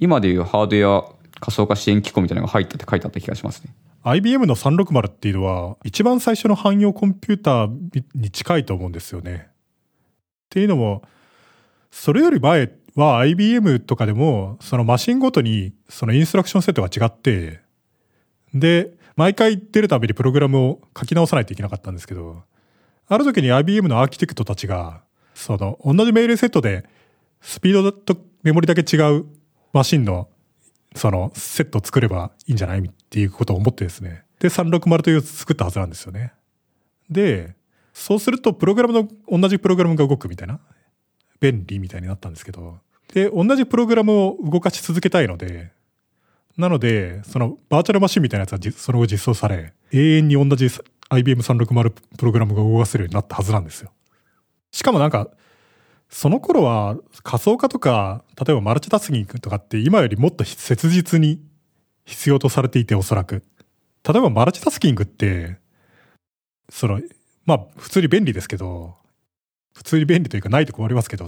今でいうハードウェア仮想化支援機構みたいなのが入ったって書いてあった気がしますね。IBM の360っていうのは、一番最初の汎用コンピューターに近いと思うんですよね。っていうのも、それより前は IBM とかでも、そのマシンごとにそのインストラクションセットが違って、で、毎回出るたびにプログラムを書き直さないといけなかったんですけど、ある時に IBM のアーキテクトたちが、その同じ命令セットでスピードとメモリだけ違うマシンのそのセット作ればいいんじゃないっていうことを思ってですね。で、360という作ったはずなんですよね。で、そうするとプログラムの同じプログラムが動くみたいな。便利みたいになったんですけど。で、同じプログラムを動かし続けたいので、なので、そのバーチャルマシンみたいなやつはその後実装され、永遠に同じ IBM360 プログラムが動かせるようになったはずなんですよ。しかもなんか、その頃は仮想化とか、例えばマルチタスキングとかって今よりもっと切実に必要とされていておそらく。例えばマルチタスキングって、その、まあ普通に便利ですけど、普通に便利というかないと困りますけど、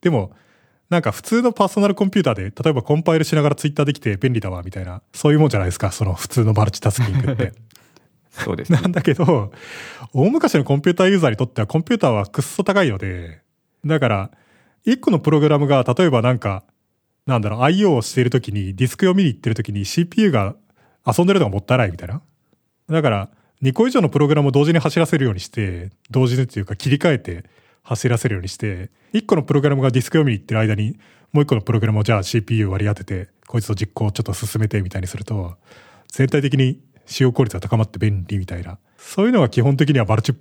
でも、なんか普通のパーソナルコンピューターで、例えばコンパイルしながらツイッターできて便利だわみたいな、そういうもんじゃないですか、その普通のマルチタスキングって。そうです、ね。なんだけど、大昔のコンピューターユーザーにとってはコンピューターはくっそ高いので、だから、一個のプログラムが、例えばなんか、なんだろう、IO をしているときに、ディスクを見に行ってるときに CPU が遊んでるのがもったいないみたいな。だから、2個以上のプログラムを同時に走らせるようにして、同時にっていうか切り替えて走らせるようにして、1個のプログラムがディスク読みに行ってる間に、もう1個のプログラムをじゃあ CPU 割り当てて、こいつと実行をちょっと進めてみたいにすると、全体的に使用効率が高まって便利みたいな。そういうのが基本的にはマルチ、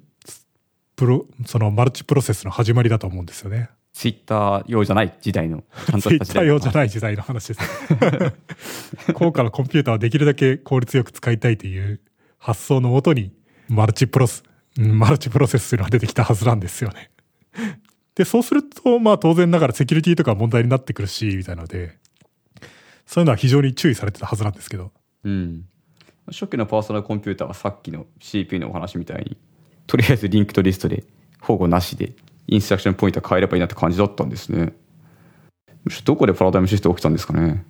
プロ、そのマルチプロセスの始まりだと思うんですよね。ツイッター用じゃない時代の。ちゃんとツイッター用じゃない時代の話です。高価なコンピューターをできるだけ効率よく使いたいという発想のもとに、マルチプロス、うんマルチプロセスというのが出てきたはずなんですよね。で、そうすると、まあ当然ながらセキュリティとか問題になってくるし、みたいなので、そういうのは非常に注意されてたはずなんですけど。うん。初期のパーソナルコンピューターはさっきの CPU のお話みたいに、とりあえず linked list で保護なしで、 instruction pointer 変えればいいなって感じだったんですね。どこでパラダイムシフト起きたんですかね。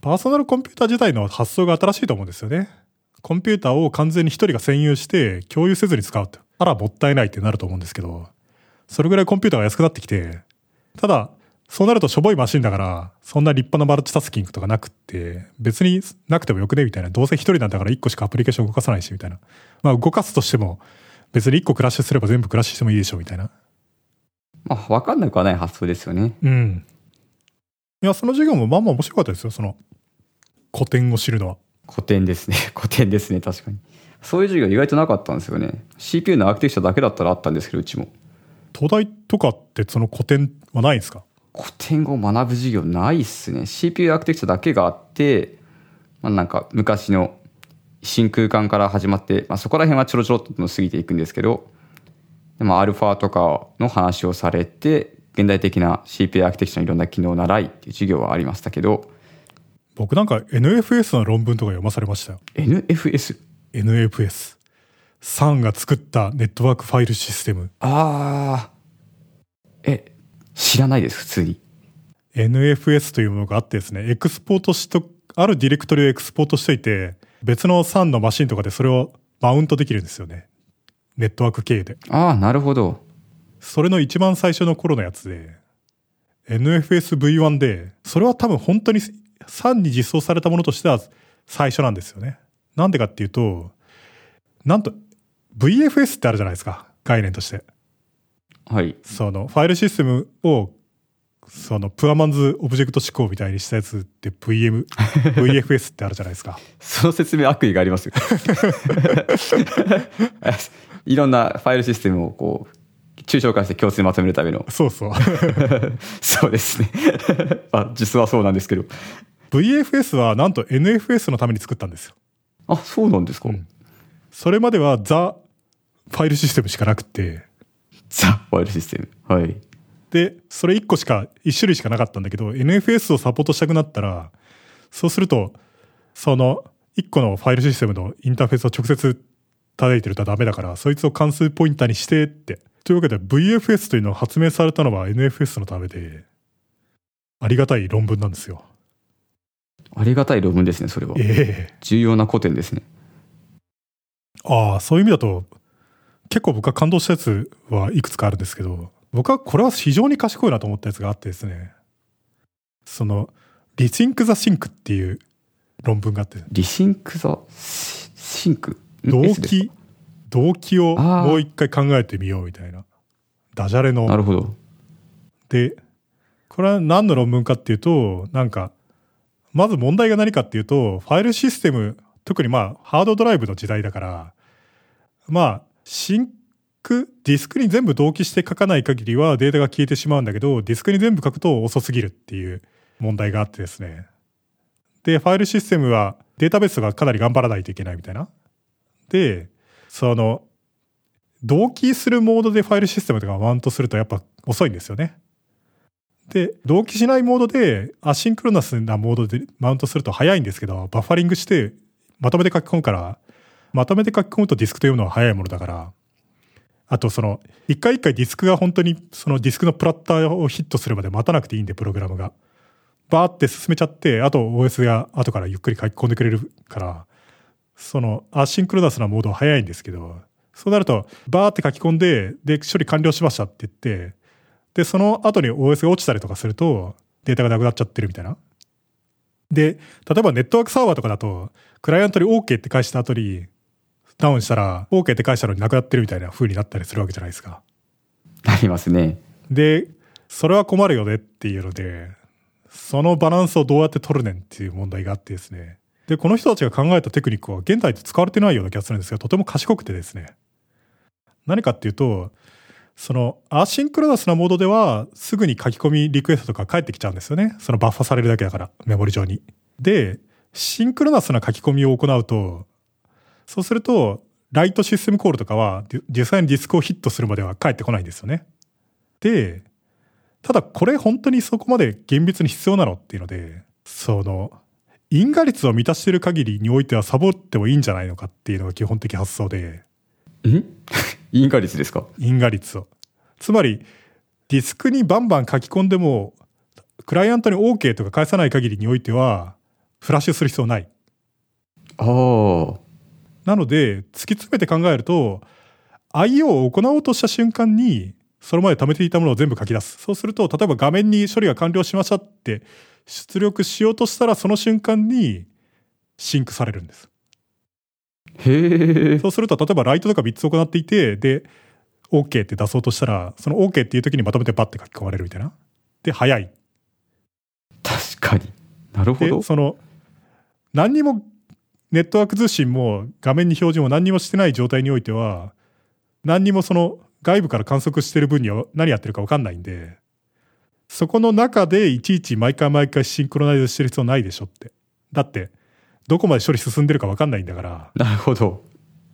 パーソナルコンピューター自体の発想が新しいと思うんですよね。コンピューターを完全に一人が占有して共有せずに使うと。あら、もったいないってなると思うんですけど、それぐらいコンピューターが安くなってきて、ただ、そうなるとしょぼいマシンだから、そんな立派なマルチタスキングとかなくって、別になくてもよくね？みたいな。どうせ一人なんだから一個しかアプリケーション動かさないし、みたいな。まあ動かすとしても、別に一個クラッシュすれば全部クラッシュしてもいいでしょ、みたいな。まあ、わかんなくはない発想ですよね。うん。いや、その授業もまあまあ面白かったですよ、その、古典を知るのは。古典ですね。古典ですね、確かに。そういう授業意外となかったんですよね。CPU のアーキテクチャだけだったらあったんですけど、うちも。東大とかってその古典はないんですか？古典を学ぶ授業ないっすね。CPU アーキテクチャだけがあって、まあなんか昔の真空管から始まって、まあそこら辺はちょろちょろっと過ぎていくんですけど、でもアルファとかの話をされて、現代的な CPU アーキテクチャのいろんな機能を習いっていう授業はありましたけど、僕なんか NFS の論文とか読まされましたよ。NFS? NFS。サンが作ったネットワークファイルシステム。あー、え、知らないです、普通に。NFS というものがあってですね、エクスポートしと、あるディレクトリをエクスポートしといて、別のサンのマシンとかでそれをマウントできるんですよね。ネットワーク経由で。あー、なるほど。それの一番最初の頃のやつで、NFSV1 で、それは多分本当に3に実装されたものとしては最初なんですよね。なんでかっていうと、なんと VFS ってあるじゃないですか。概念として。はい。そのファイルシステムをそのプアマンズオブジェクト思考みたいにしたやつって VM、VFS ってあるじゃないですか。その説明悪意がありますよ。いろんなファイルシステムをこう、抽象化して共通にまとめるための。そうそう。そうですね。あ、実はそうなんですけど。VFS はなんと NFS のために作ったんですよ。あ、そうなんですか、うんそれまではザ・ファイルシステムしかなくて、ザ・ファイルシステム。はい。で、それ1個しか、1種類しかなかったんだけど、NFS をサポートしたくなったら、そうすると、その1個のファイルシステムのインターフェースを直接叩いてるとダメだから、そいつを関数ポインターにしてって。というわけで VFS というのを発明されたのは NFS のためで、ありがたい論文なんですよ。ありがたい論文ですね、それは。ええ重要な古典ですね。ああ、そういう意味だと、結構僕が感動したやつはいくつかあるんですけど、僕はこれは非常に賢いなと思ったやつがあってですね、その、 Rethink the Sync っていう論文があって、 Rethink the Sync？ん動機、動機をもう一回考えてみようみたいな。ダジャレのなるほど。で、これは何の論文かっていうと、なんか、まず問題が何かっていうと、ファイルシステム、特にまあ、ハードドライブの時代だから、まあ、シンク、ディスクに全部同期して書かない限りはデータが消えてしまうんだけど、ディスクに全部書くと遅すぎるっていう問題があってですね。で、ファイルシステムはデータベースがかなり頑張らないといけないみたいな。で、その、同期するモードでファイルシステムとかマウントするとやっぱ遅いんですよね。で、同期しないモードで、アシンクロナスなモードでマウントすると早いんですけど、バッファリングして、まとめて書き込むから、まとめて書き込むとディスクというのは早いものだから、あとその、一回一回ディスクが本当にそのディスクのプラッターをヒットするまで待たなくていいんで、プログラムが。バーって進めちゃって、あと OS が後からゆっくり書き込んでくれるから、そのアシンクロナスなモードは早いんですけど、そうなると、バーって書き込んで、で、処理完了しましたって言って、で、その後に OS が落ちたりとかすると、データがなくなっちゃってるみたいな。で、例えばネットワークサーバーとかだと、クライアントに OK って返した後に、ダウンしたら、OK って返したのになくなってるみたいな風になったりするわけじゃないですか。なりますね。で、それは困るよねっていうので、そのバランスをどうやって取るねんっていう問題があってですね。で、この人たちが考えたテクニックは現代で使われてないような気がするんですが、とても賢くてですね。何かっていうと、そのアシンクロナスなモードではすぐに書き込みリクエストとか返ってきちゃうんですよね。そのバッファされるだけだから、メモリ上に。で、シンクロナスな書き込みを行うと、そうすると、ライトシステムコールとかは、実際にディスクをヒットするまでは返ってこないんですよね。で、ただこれ本当にそこまで厳密に必要なのっていうので、その、因果率を満たしている限りにおいてはサボってもいいんじゃないのかっていうのが基本的発想で、ん？因果率ですか？因果率を。つまり、ディスクにバンバン書き込んでも、クライアントに OK とか返さない限りにおいては、フラッシュする必要ない。ああ。なので、突き詰めて考えると、IO を行おうとした瞬間に、それまで貯めていたものを全部書き出す。そうすると、例えば画面に処理が完了しましたって出力しようとしたら、その瞬間にシンクされるんです。へえ。そうすると、例えばライトとか3つ行っていて、で、OK って出そうとしたら、その OK っていう時にまとめてバッて書き込まれるみたいな。で、早い。確かに。なるほで、ど。その、何にもネットワーク通信も画面に表示も何にもしてない状態においては、何にもその外部から観測してる分には何やってるか分かんないんで、そこの中でいちいち毎回毎回シンクロナイズしてる必要ないでしょって。だって、どこまで処理進んでるか分かんないんだから、なるほど。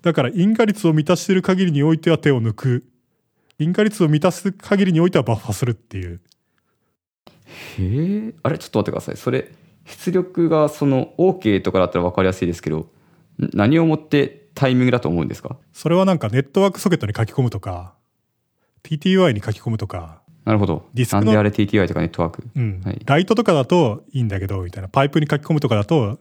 だから因果率を満たしてる限りにおいては手を抜く。因果率を満たす限りにおいてはバッファするっていう。へえ。あれ？ちょっと待ってください。それ、出力がその OK とかだったら分かりやすいですけど、ん何をもってタイミングだと思うんですか？それはなんかネットワークソケットに書き込むとか、TTY に書き込むとか、なるほど。ディスクのなんであれ TTI とかネットワーク？うんはいライトとかだといいんだけど、みたいな。パイプに書き込むとかだと、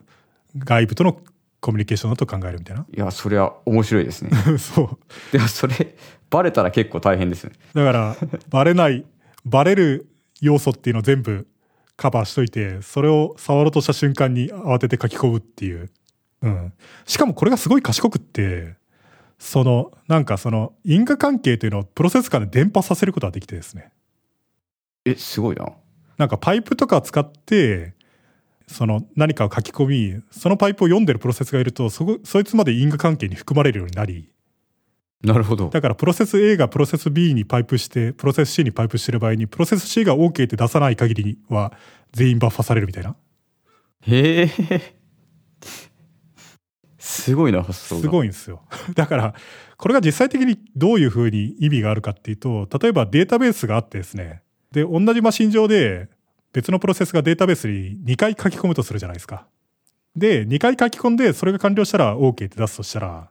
外部とのコミュニケーションだと考えるみたいな。いや、それは面白いですね。そう。でもそれ、バレたら結構大変ですね。だから、バレない、バレる要素っていうのを全部カバーしといて、それを触ろうとした瞬間に慌てて書き込むっていう。うん。しかもこれがすごい賢くって、その、なんかその、因果関係というのをプロセス間で伝播させることができてですね。え、すごいな。なんかパイプとか使って、その何かを書き込み、そのパイプを読んでるプロセスがいると、そこ、そいつまで因果関係に含まれるようになり、なるほど。だからプロセス A がプロセス B にパイプして、プロセス C にパイプしてる場合に、プロセス C が OK って出さない限りには全員バッファされるみたいな。へえ。すごいな、発想が。すごいんですよ。だから、これが実際的にどういうふうに意味があるかっていうと、例えばデータベースがあってですね、で、同じマシン上で別のプロセスがデータベースに2回書き込むとするじゃないですか。で、2回書き込んで、それが完了したら OK って出すとしたら、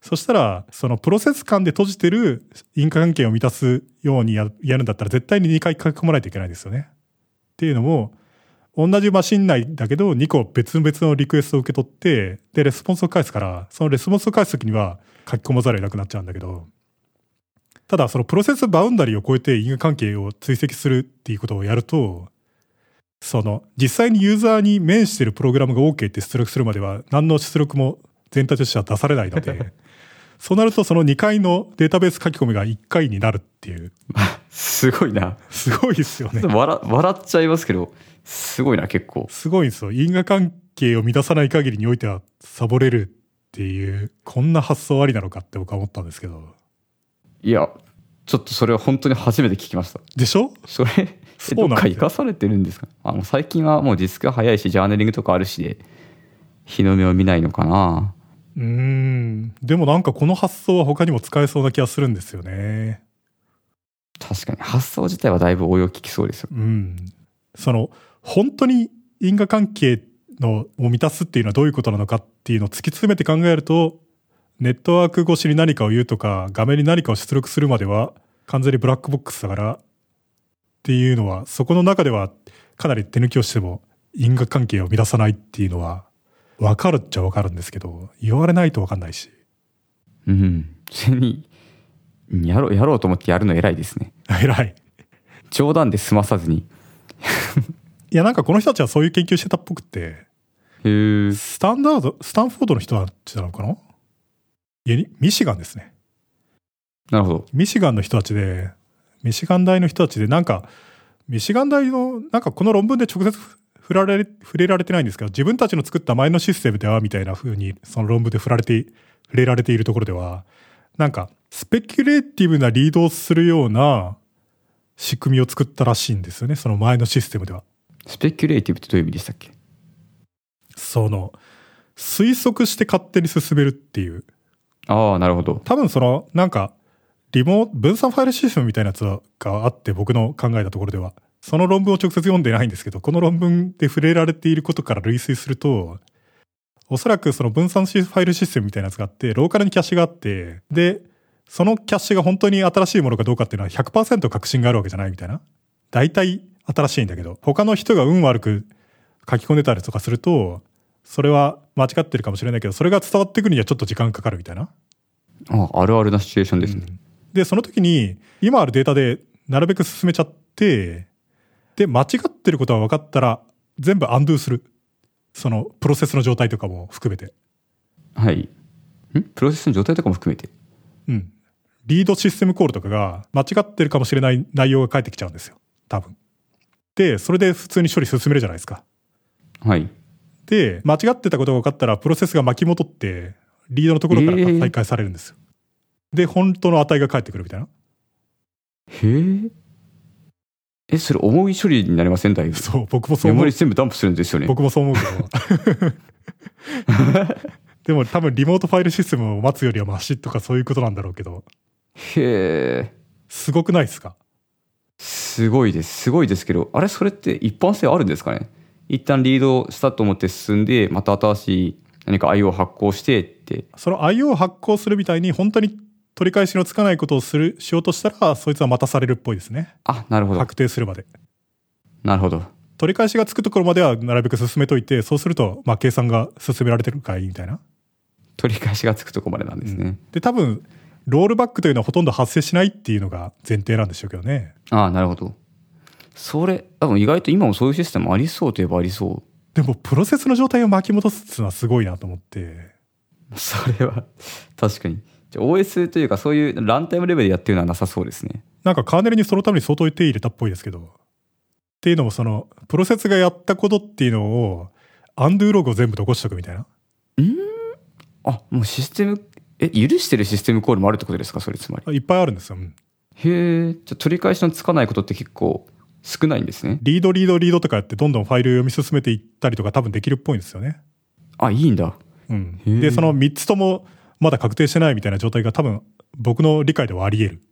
そしたら、そのプロセス間で閉じてる因果関係を満たすようにやるんだったら絶対に2回書き込まないといけないですよね。っていうのも、同じマシン内だけど2個別々のリクエストを受け取って、で、レスポンスを返すから、そのレスポンスを返すときには書き込まざるを得なくなっちゃうんだけど、ただそのプロセスバウンダリーを超えて因果関係を追跡するっていうことをやると、その実際にユーザーに面してるプログラムが OK って出力するまでは何の出力も全体としては出されないので、そうなるとその2回のデータベース書き込みが1回になるっていう、すごいな。すごいですよね。笑笑っちゃいますけど、すごいな、結構。すごいんですよ。因果関係を満たさない限りにおいてはサボれるっていう、こんな発想ありなのかって僕は思ったんですけど。いや、ちょっとそれは本当に初めて聞きました。でしょ？それ、えそうなか生かされてるんですか？あの最近はもうディスクが早いし、ジャーナリングとかあるしで、日の目を見ないのかなうーん。でもなんかこの発想は他にも使えそうな気がするんですよね。確かに、発想自体はだいぶ応用効きそうですよ。うん。その、本当に因果関係のを満たすっていうのはどういうことなのかっていうのを突き詰めて考えると、ネットワーク越しに何かを言うとか、画面に何かを出力するまでは完全にブラックボックスだから、っていうのは、そこの中ではかなり手抜きをしても因果関係を乱さないっていうのは、わかるっちゃわかるんですけど、言われないとわかんないし。うん。普通に、やろう、やろうと思ってやるの偉いですね。偉い。冗談で済まさずに。いや、なんかこの人たちはそういう研究してたっぽくって、へえ。スタンダード、スタンフォードの人たちなのかな？ミシガンですね。なるほど。ミシガンの人たちで、ミシガン大の人たちで、なんか、ミシガン大の、なんかこの論文で直接触られ、触れられてないんですけど、自分たちの作った前のシステムでは、みたいな風に、その論文で触られて、触れられているところでは、なんか、スペキュレーティブなリードをするような仕組みを作ったらしいんですよね、その前のシステムでは。スペキュレーティブってどういう意味でしたっけ？その、推測して勝手に進めるっていう。ああ、なるほど。多分その、なんか、リモ分散ファイルシステムみたいなやつがあって、僕の考えたところでは。その論文を直接読んでないんですけど、この論文で触れられていることから類推すると、おそらくその分散ファイルシステムみたいなやつがあって、ローカルにキャッシュがあって、で、そのキャッシュが本当に新しいものかどうかっていうのは100%確信があるわけじゃないみたいな。大体新しいんだけど、他の人が運悪く書き込んでたりとかすると、それは間違ってるかもしれないけど、それが伝わってくるにはちょっと時間かかるみたいな。ああ、あるあるなシチュエーションですね。で、その時に、今あるデータでなるべく進めちゃって、で、間違ってることが分かったら、全部アンドゥする。その、プロセスの状態とかも含めて。はい。ん？プロセスの状態とかも含めて？うん。リードシステムコールとかが間違ってるかもしれない内容が返ってきちゃうんですよ。多分。で、それで普通に処理進めるじゃないですか。はい。で、間違ってたことが分かったら、プロセスが巻き戻って、リードのところからえー再開されるんですよ。で、本当の値が返ってくるみたいな。へえ。え、それ重い処理になりません？だいぶ。そう、僕もそう思うメモリ。全部ダンプするんですよね。僕もそう思うけど。でも多分リモートファイルシステムを待つよりはマシとかそういうことなんだろうけど、へえ。すごくないですか？すごいです。すごいですけど、あれそれって一般性あるんですかね？一旦リードしたと思って進んで、また新しい何か IO を発行してって。その IO を発行するみたいに本当に取り返しのつかないことをする、しようとしたら、そいつは待たされるっぽいですね。あ、なるほど。確定するまで。なるほど。取り返しがつくところまではなるべく進めといて、そうすると、まあ計算が進められてるからいいみたいな。取り返しがつくとこまでなんですね。で、多分、ロールバックというのはほとんど発生しないっていうのが前提なんでしょうけどね。ああ、なるほど。それ、多分意外と今もそういうシステムありそうといえばありそでも、プロセスの状態を巻き戻すっていうのはすごいなと思って。う。それは、確かに。じゃあ OS というかそういうランタイムレベルでやってるのはなさそうですね。なんかカーネルにそのために相当手入れたっぽいですけど。っていうのもその、プロセスがやったことっていうのを、アンドゥログを全部残しとくみたいな。あ、もうシステム、え、許してるシステムコールもあるってことですかそれつまり？いっぱいあるんですよ。うんへえ、じゃあ取り返しのつかないことって結構少ないんですね。リードリードリードとかやってどんどんファイル読み進めていったりとか多分できるっぽいんですよね。あ、いいんだ。うん。で、その3つともまだ確定してないみたいな状態が多分僕の理解ではあり得る。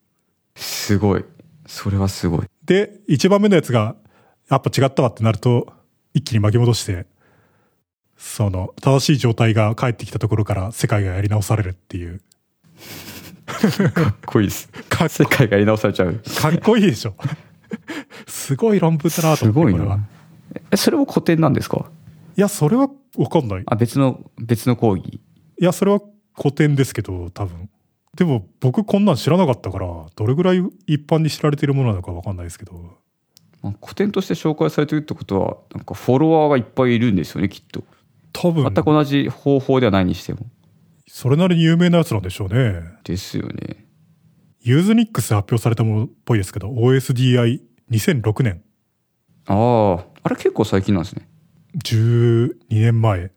すごい。それはすごい。で、1番目のやつが、やっぱ違ったわってなると、一気に巻き戻して、その、正しい状態が返ってきたところから世界がやり直されるっていう。かっこいいです。かっ世界がやり直されちゃう。かっこいいでしょ。すごい論文だなとす思って。ごいこれはな。え、それも古典なんですか？いや、それはわかんない。あ、別の、別の講義？いや、それは古典ですけど、多分。でも、僕こんなん知らなかったから、どれぐらい一般に知られているものなのかわかんないですけど。まあ古典として紹介されてるってことは、なんかフォロワーがいっぱいいるんですよね、きっと。多分全、く同じ方法ではないにしても。それなりに有名なやつなんでしょうね。ですよね。ユーズニックスで発表されたものっぽいですけど、OSDI2006 年、ああ、あれ結構最近なんですね。12年前。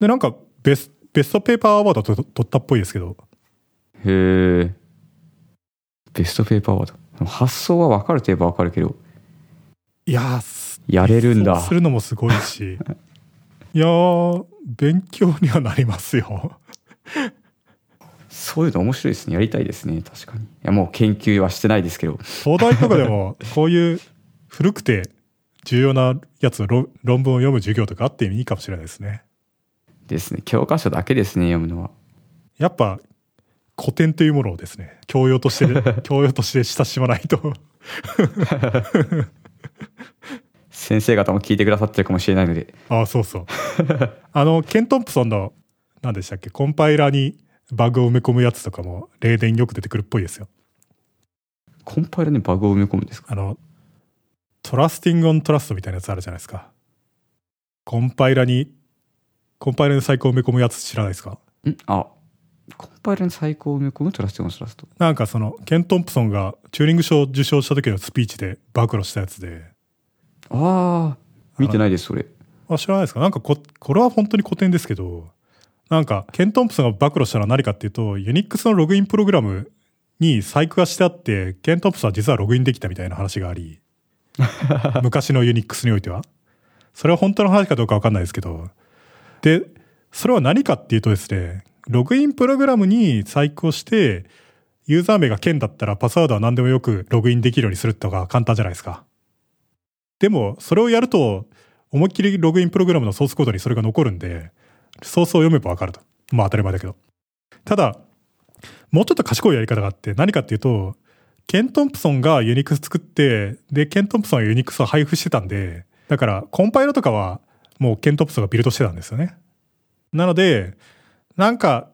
で、なんかベス、ベストペーパーアワードと取ったっぽいですけど、へえ。ベストペーパーアワード。発想は分かるといえば分かるけど、いや、やれるんだするのもすごいし、いや、勉強にはなりますよ。そういうの面白いですね。やりたいですね。確かに。いや、もう研究はしてないですけど。東大とかでも、こういう古くて重要なやつ、論論文を読む授業とかあっていいかもしれないですね。ですね。教科書だけですね、読むのは。やっぱ、古典というものをですね、教養として、教養として親しまないと。先生方も聞いてくださってるかもしれないので。ああ、そうそう。あの、ケン・トンプソンの、何でしたっけ、コンパイラーにバグを埋め込むやつとかも、例年よく出てくるっぽいですよ。コンパイラにバグを埋め込むんですか？あの、 Trusting on Trust みたいなやつあるじゃないですか。コンパイラに、コンパイラに細工埋め込むやつ知らないですか？ん？あ、コンパイラに細工を埋め込む Trusting Trust。なんかその、ケン・トンプソンがチューリング賞を受賞した時のスピーチで暴露したやつで、ああ、見てないです、それ。あ、知らないですか？なんかこ、これは本当に古典ですけど、なんか、ケン・トンプソンが暴露したのは何かっていうと、ユニックスのログインプログラムに細工がしてあって、ケン・トンプソンは実はログインできたみたいな話があり、昔のユニックスにおいては。それは本当の話かどうかわかんないですけど、で、それは何かっていうとですね、ログインプログラムに細工をして、ユーザー名がケンだったらパスワードは何でもよくログインできるようにするってのが簡単じゃないですか。でも、それをやると、思いっきりログインプログラムのソースコードにそれが残るんで、ソースを読めばわかると。まあ当たり前だけど。ただ、もうちょっと賢いやり方があって、何かっていうと、ケン・トンプソンがユニクス作って、で、ケン・トンプソンはユニクスを配布してたんで、だから、コンパイルとかは、もうケン・トンプソンがビルドしてたんですよね。なので、なんか、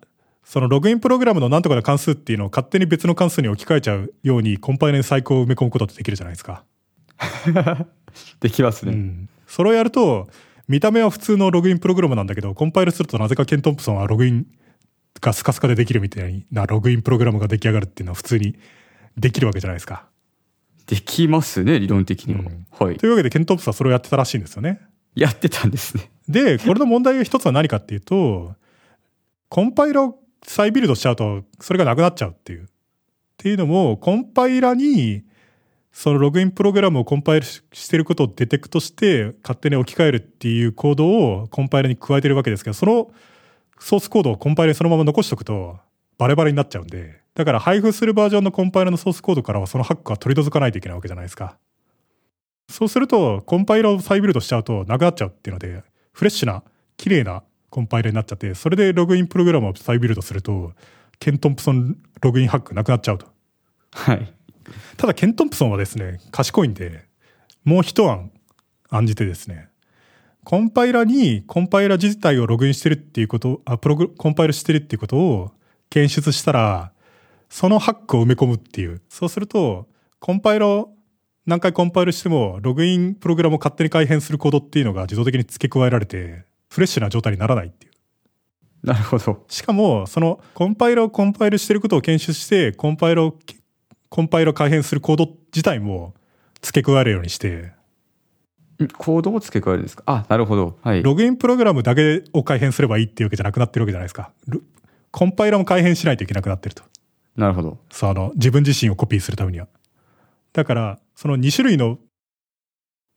そのログインプログラムのなんとかの関数っていうのを勝手に別の関数に置き換えちゃうように、コンパイルに最高を埋め込むことってできるじゃないですか。できますね。うん。それをやると、見た目は普通のログインプログラムなんだけど、コンパイルするとなぜかケン・トンプソンはログインがスカスカでできるみたいなログインプログラムが出来上がるっていうのは普通にできるわけじゃないですか。できますね、理論的には。うんはいと。いうわけで、ケン・トンプソンはそれをやってたらしいんですよね。やってたんですね。で、これの問題が一つは何かっていうと、コンパイラを再ビルドしちゃうと、それがなくなっちゃうっていう。っていうのも、コンパイラに、そのログインプログラムをコンパイルしてることをデテクトして、勝手に置き換えるっていうコードをコンパイラに加えてるわけですけど、そのソースコードをコンパイラにそのまま残しておくと、バレバレになっちゃうんで、だから配布するバージョンのコンパイラのソースコードからはそのハックは取り除かないといけないわけじゃないですか。そうすると、コンパイラを再ビルドしちゃうとなくなっちゃうっていうので、フレッシュな、綺麗なコンパイラになっちゃって、それでログインプログラムを再ビルドすると、ケン・トンプソンログインハックなくなっちゃうと。はい。ただ、ケン・トンプソンはですね、賢いんで、もう一案案じてですね、コンパイラにコンパイラ自体をログインしてるっていうこと、あ、プログ、コンパイルしてるっていうことを検出したら、そのハックを埋め込むっていう。そうすると、コンパイラを何回コンパイルしても、ログインプログラムを勝手に改変するコードっていうのが自動的に付け加えられて、フレッシュな状態にならないっていう。なるほど。しかも、そのコンパイラをコンパイルしてることを検出して、コンパイラを、コンパイラを改変するコード自体も付け加えるようにして、ん？コードを付け加えるんですか？あ、なるほど。はい。ログインプログラムだけを改変すればいいっていうわけじゃなくなってるわけじゃないですか。ルコンパイラも改変しないといけなくなってると。なるほど。そう、あの、自分自身をコピーするためには。だから、その2種類の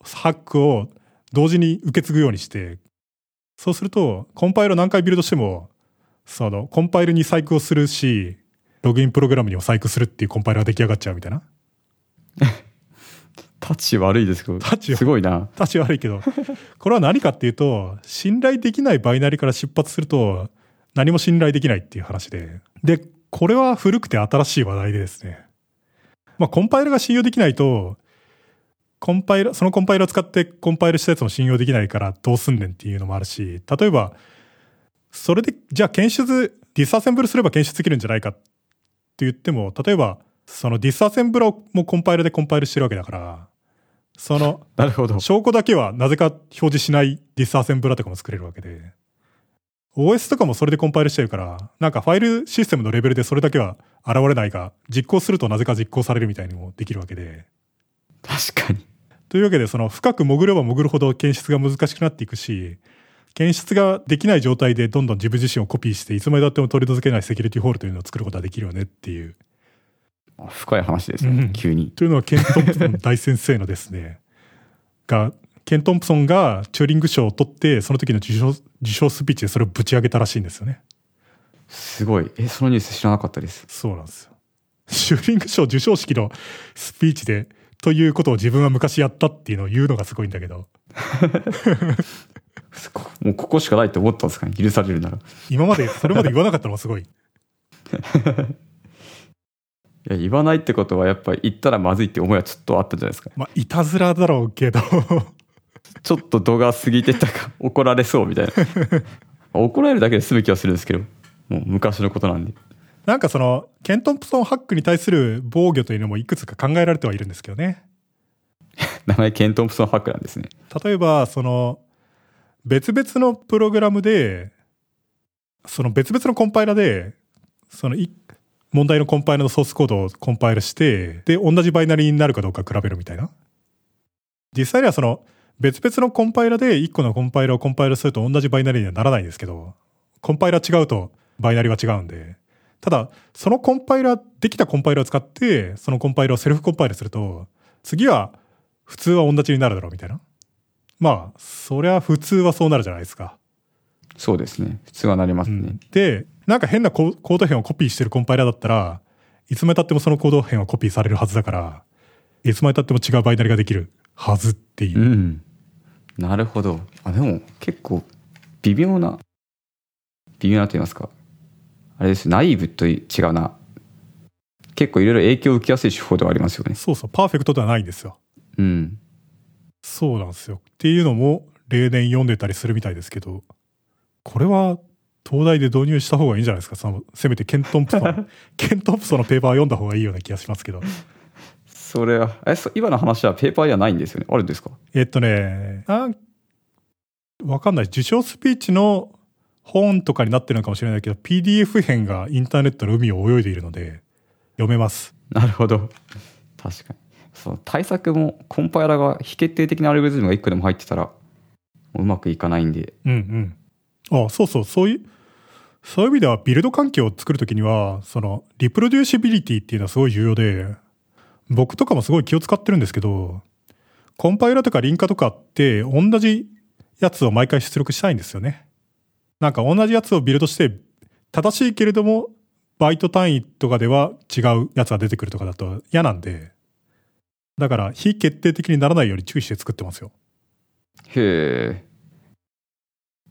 ハックを同時に受け継ぐようにして、そうすると、コンパイルを何回ビルドしても、その、コンパイルに細工をするし、ログインプログラムにも細工するっていうコンパイルが出来上がっちゃうみたいな。タチ悪いですけど、タチすごいな。立ち悪いけど、これは何かっていうと、信頼できないバイナリから出発すると、何も信頼できないっていう話で。で、これは古くて新しい話題でですね。まあ、コンパイルが信用できないと、コンパイル、そのコンパイルを使ってコンパイルしたやつも信用できないからどうすんねんっていうのもあるし、例えば、それで、じゃあ検出、ディスアセンブルすれば検出できるんじゃないかって言っても、例えば、そのディスアセンブルもコンパイルでコンパイルしてるわけだから、その、なるほど。証拠だけはなぜか表示しないディスアセンブラとかも作れるわけで、OS とかもそれでコンパイルしてるから、なんかファイルシステムのレベルでそれだけは現れないが、実行するとなぜか実行されるみたいにもできるわけで、確かに。というわけで、その深く潜れば潜るほど検出が難しくなっていくし、検出ができない状態でどんどん自分自身をコピーして、いつまでたっても取り除けないセキュリティホールというのを作ることができるよねっていう。あ深い話ですね、うん急に。というのはケン・トンプソン大先生のですね、が、ケン・トンプソンがチューリング賞を取って、その時の受賞、受賞スピーチでそれをぶち上げたらしいんですよね。すごい。え、そのニュース知らなかったです。そうなんですよ。チューリング賞受賞式のスピーチで、ということを自分は昔やったっていうのを言うのがすごいんだけど、もうここしかないと思ったんですかね許されるなら。い今まで、それまで言わなかったのがすごい。や、言わないってことはやっぱり言ったらまずいって思いはちょっとあったんじゃないですか。まあ、いたずらだろうけど、ちょっと度が過ぎてたか、怒られそうみたいな。怒られるだけで済む気はするんですけど、もう昔のことなんで。なんかその、ケン・トンプソンハックに対する防御というのもいくつか考えられてはいるんですけどね。名前ケントンプソンハックなんですね。例えば、その、別々のプログラムで、その別々のコンパイラで、そのい問題のコンパイラのソースコードをコンパイルして、で、同じバイナリーになるかどうか比べるみたいな。実際にはその、別々のコンパイラで1個のコンパイラをコンパイルすると同じバイナリーにはならないんですけど、コンパイラ違うとバイナリーは違うんで、ただ、そのコンパイラ、できたコンパイラを使って、そのコンパイラをセルフコンパイルすると、次は普通は同じになるだろうみたいな。まあ、そりゃ普通はそうなるじゃないですか。そうですね。普通はなりますね。で、なんか変なココード編をコピーしてるコンパイラーだったら、いつまでたってもそのコード編はコピーされるはずだから、いつまでたっても違うバイナリができるはずっていうう。ん。なるほど。あ、でも結構微妙な、微妙なと言いますか。あれです。ナイーブと違うな。結構いろいろ影響を受けやすい手法ではありますよね。そうそう、パーフェクトではないんですよ。うん。そうなんですよ。っていうのも例年読んでたりするみたいですけど、これは東大で導入した方がいいんじゃないですか？そのせめてケントンプソン、ケントンプソンのペーパー読んだ方がいいような気がしますけど。それは、え、そ今の話はペーパーじゃないんですよね。あるんですか？えっとね、あわかんない。受賞スピーチの本とかになってるのかもしれないけど、PDF 編がインターネットの海を泳いでいるので、読めます。なるほど。確かに。そう、対策もコンパイラが非決定的なアルゴリズムが1個でも入ってたら、うまくいかないんで。うんうん。あそうそう、そういう、そういう意味ではビルド環境を作るときには、その、リプロデューシビリティっていうのはすごい重要で、僕とかもすごい気を使ってるんですけど、コンパイラとかリンカとかって同じやつを毎回出力したいんですよね。なんか同じやつをビルドして、正しいけれども、バイト単位とかでは違うやつが出てくるとかだと嫌なんで、だから非決定的にならないように注意して作ってますよ。へえ。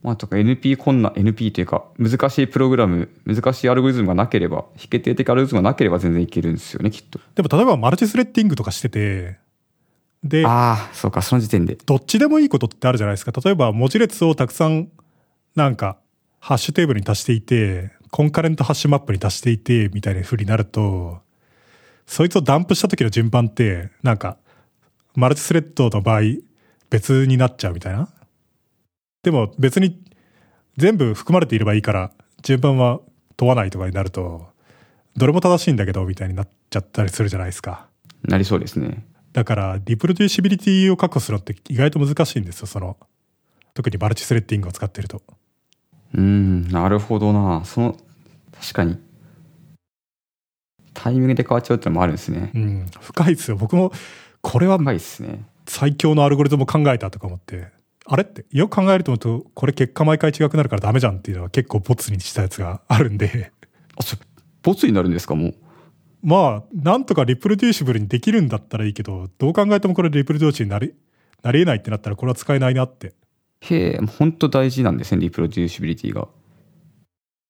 まあ、とか NP 困難、NP というか、難しいプログラム、難しいアルゴリズムがなければ、非決定的アルゴリズムがなければ全然いけるんですよね、きっと。でも例えばマルチスレッディングとかしてて、で、ああ、そうか、その時点で。どっちでもいいことってあるじゃないですか。例えば文字列をたくさんなんかハッシュテーブルに足していて、コンカレントハッシュマップに足していて、みたいな風になると、そいつをダンプした時の順番って、なんか、マルチスレッドの場合別になっちゃうみたいな。でも別に全部含まれていればいいから、順番は問わないとかになると、どれも正しいんだけど、みたいになっちゃったりするじゃないですか。なりそうですね。だから、リプロデューシビリティを確保するのって意外と難しいんですよ、その。特にマルチスレッディングを使ってると。うん、なるほどな。その、確かに。タイミングで変わっちゃうってのもあるんですねう。ん、深いですよ。僕も、これは深いですね。最強のアルゴリズムを考えたとか思って、あれって、よく考えると思うと、これ結果毎回違くなるからダメじゃんっていうのは結構ボツにしたやつがあるんで、あ、それ、ボツになるんですか、もう？まあ、なんとかリプロデューシブルにできるんだったらいいけど、どう考えてもこれリプロデューシブルになり、なり得ないってなったらこれは使えないなって。へえ、本当大事なんですね、リプロデューシビリティが。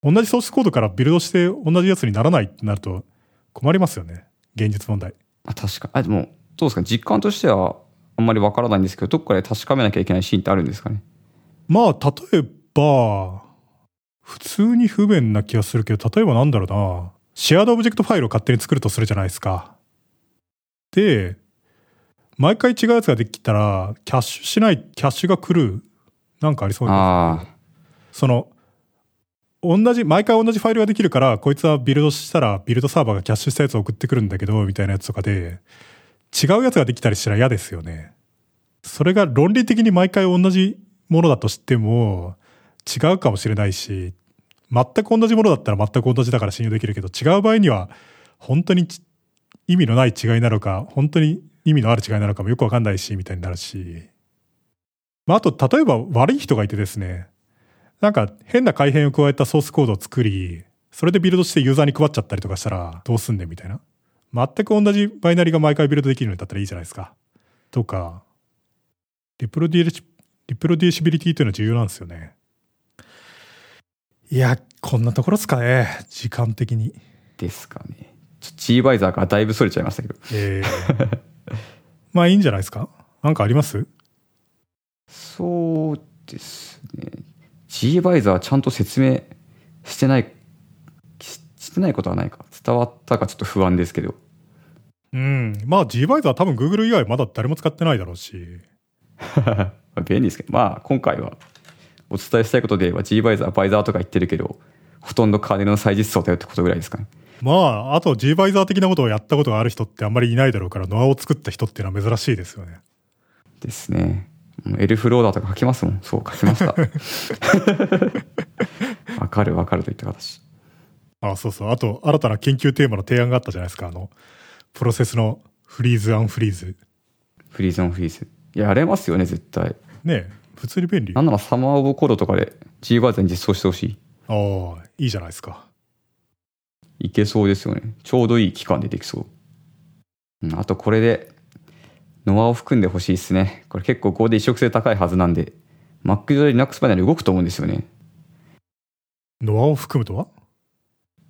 同じソースコードからビルドして同じやつにならないってなると困りますよね。現実問題。あ、確かに。あ、でも、どうですか、実感としてはあんまりわからないんですけど、どっかで確かめなきゃいけないシーンってあるんですかね？まあ、例えば、普通に不便な気がするけど、例えばなんだろうな。 shared object file を勝手に作るとするじゃないですか。で、毎回違うやつができたら、キャッシュしない、キャッシュが来る、なんかありそうなあその、同じ、毎回同じファイルができるから、こいつはビルドしたら、ビルドサーバーがキャッシュしたやつを送ってくるんだけど、みたいなやつとかで、違うやつができたりしたら嫌ですよね。それが論理的に毎回同じものだとしても、違うかもしれないし、全く同じものだったら全く同じだから信用できるけど、違う場合には、本当にち意味のない違いなのか、本当に意味のある違いなのかもよくわかんないし、みたいになるし。まあ、あと、例えば悪い人がいてですね、なんか変な改変を加えたソースコードを作り、それでビルドしてユーザーに配っちゃったりとかしたらどうすんねんみたいな。全く同じバイナリが毎回ビルドできるんだったらいいじゃないですか。とか、 reproduci reproducibility というのは重要なんですよね。いや、こんなところですかね。時間的に。ですかね。ちょ G バイザーからだいぶそれちゃいましたけど。えーまあいいんじゃないですか？なんかあります？そうですね。G バイザーちゃんと説明してない、ししてないことはないか。伝わったかちょっと不安ですけど。うん。まあ Gvisor は多分 Google 以外まだ誰も使ってないだろうし。便利ですけど、まあ今回はお伝えしたいことで言えば G バイザー、バイザーとか言ってるけど、ほとんどカーネルの再実装だよってことぐらいですかね。まあ、あと Gvisor 的なことをやったことがある人ってあんまりいないだろうから、ノアを作った人っていうのは珍しいですよね。ですね。エルフローダーとか書きますもん。そう、書きました。わかるわかるといった形。あそうそう。あと、新たな研究テーマの提案があったじゃないですか。あの、プロセスの freeze、unfreeze。 freeze unfreeze。いや、やれますよね、絶対。ねえ普通に便利。あなんなら Summer of Code とかで G バイザーに実装してほしい。あ、いいじゃないですか。いけそうですよね。ちょうどいい期間でできそう。うん、あとこれで、ノアを含んでほしいですね。これ結構 Go で移植性高いはずなんで、Mac 上で Linux バイナリ動くと思うんですよね。ノアを含むとは？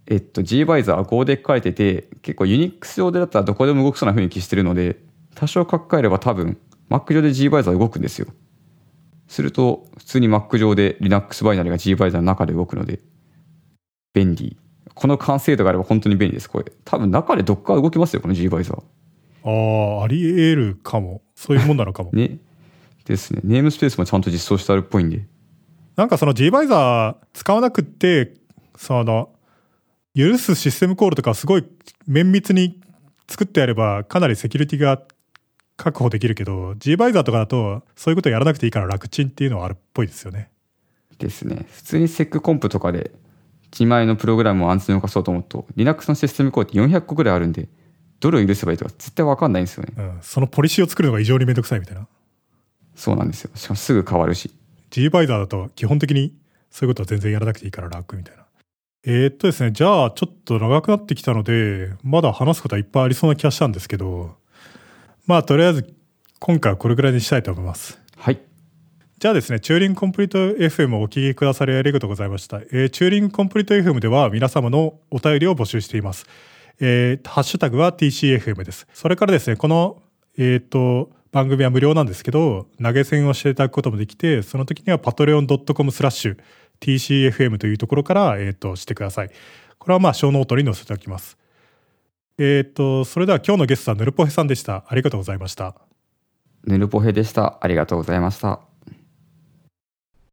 えっと、G バイザーは Go で書かれてて、結構 Unix 上でだったらどこでも動くそうな雰囲気してるので、多少書き換えれば多分、Mac 上で G バイザー動くんですよ。すると、普通に Mac 上で Linux バイナリが G バイザーの中で動くので、便利。この完成度があれば本当に便利です、これ。多分中でどっか動きますよ、この G バイザー。ああ、あり得るかも。そういうもんなのかも。ね。ですね。ネームスペースもちゃんと実装してあるっぽいんで。なんかその Gvisor 使わなくって、その、許すシステムコールとかすごい綿密に作ってやればかなりセキュリティが確保できるけど、Gvisor とかだとそういうことやらなくていいから楽ちんっていうのはあるっぽいですよね。ですね。普通に SEC コンプとかで自前のプログラムを安全に動かそうと思うと、Linux のシステムコールって400個ぐらいあるんで、どれを許せばいいとか絶対わかんないんですよね。うん。そのポリシーを作るのが異常にめんどくさいみたいな。そうなんですよ。しかもすぐ変わるし。Gvisor だと基本的にそういうことは全然やらなくていいから楽みたいな。えーっとですね、じゃあちょっと長くなってきたので、まだ話すことはいっぱいありそうな気がしたんですけど、まあとりあえず今回はこれぐらいにしたいと思います。はい。じゃあですね、チューリングコンプリート FM をお聞きくださりありがとうございました。えーチューリングコンプリート FM では皆様のお便りを募集しています。えーハッシュタグは TCFM です。それからですね、この、えっ、と、番組は無料なんですけど、投げ銭をしていただくこともできて、その時には patreon.com slash TCFM というところから、えっ、と、してください。これはまあ、 show note に載せておきます。えっ、と、それでは今日のゲストはヌルポヘさんでした。ありがとうございました。ヌルポヘでした。ありがとうございました。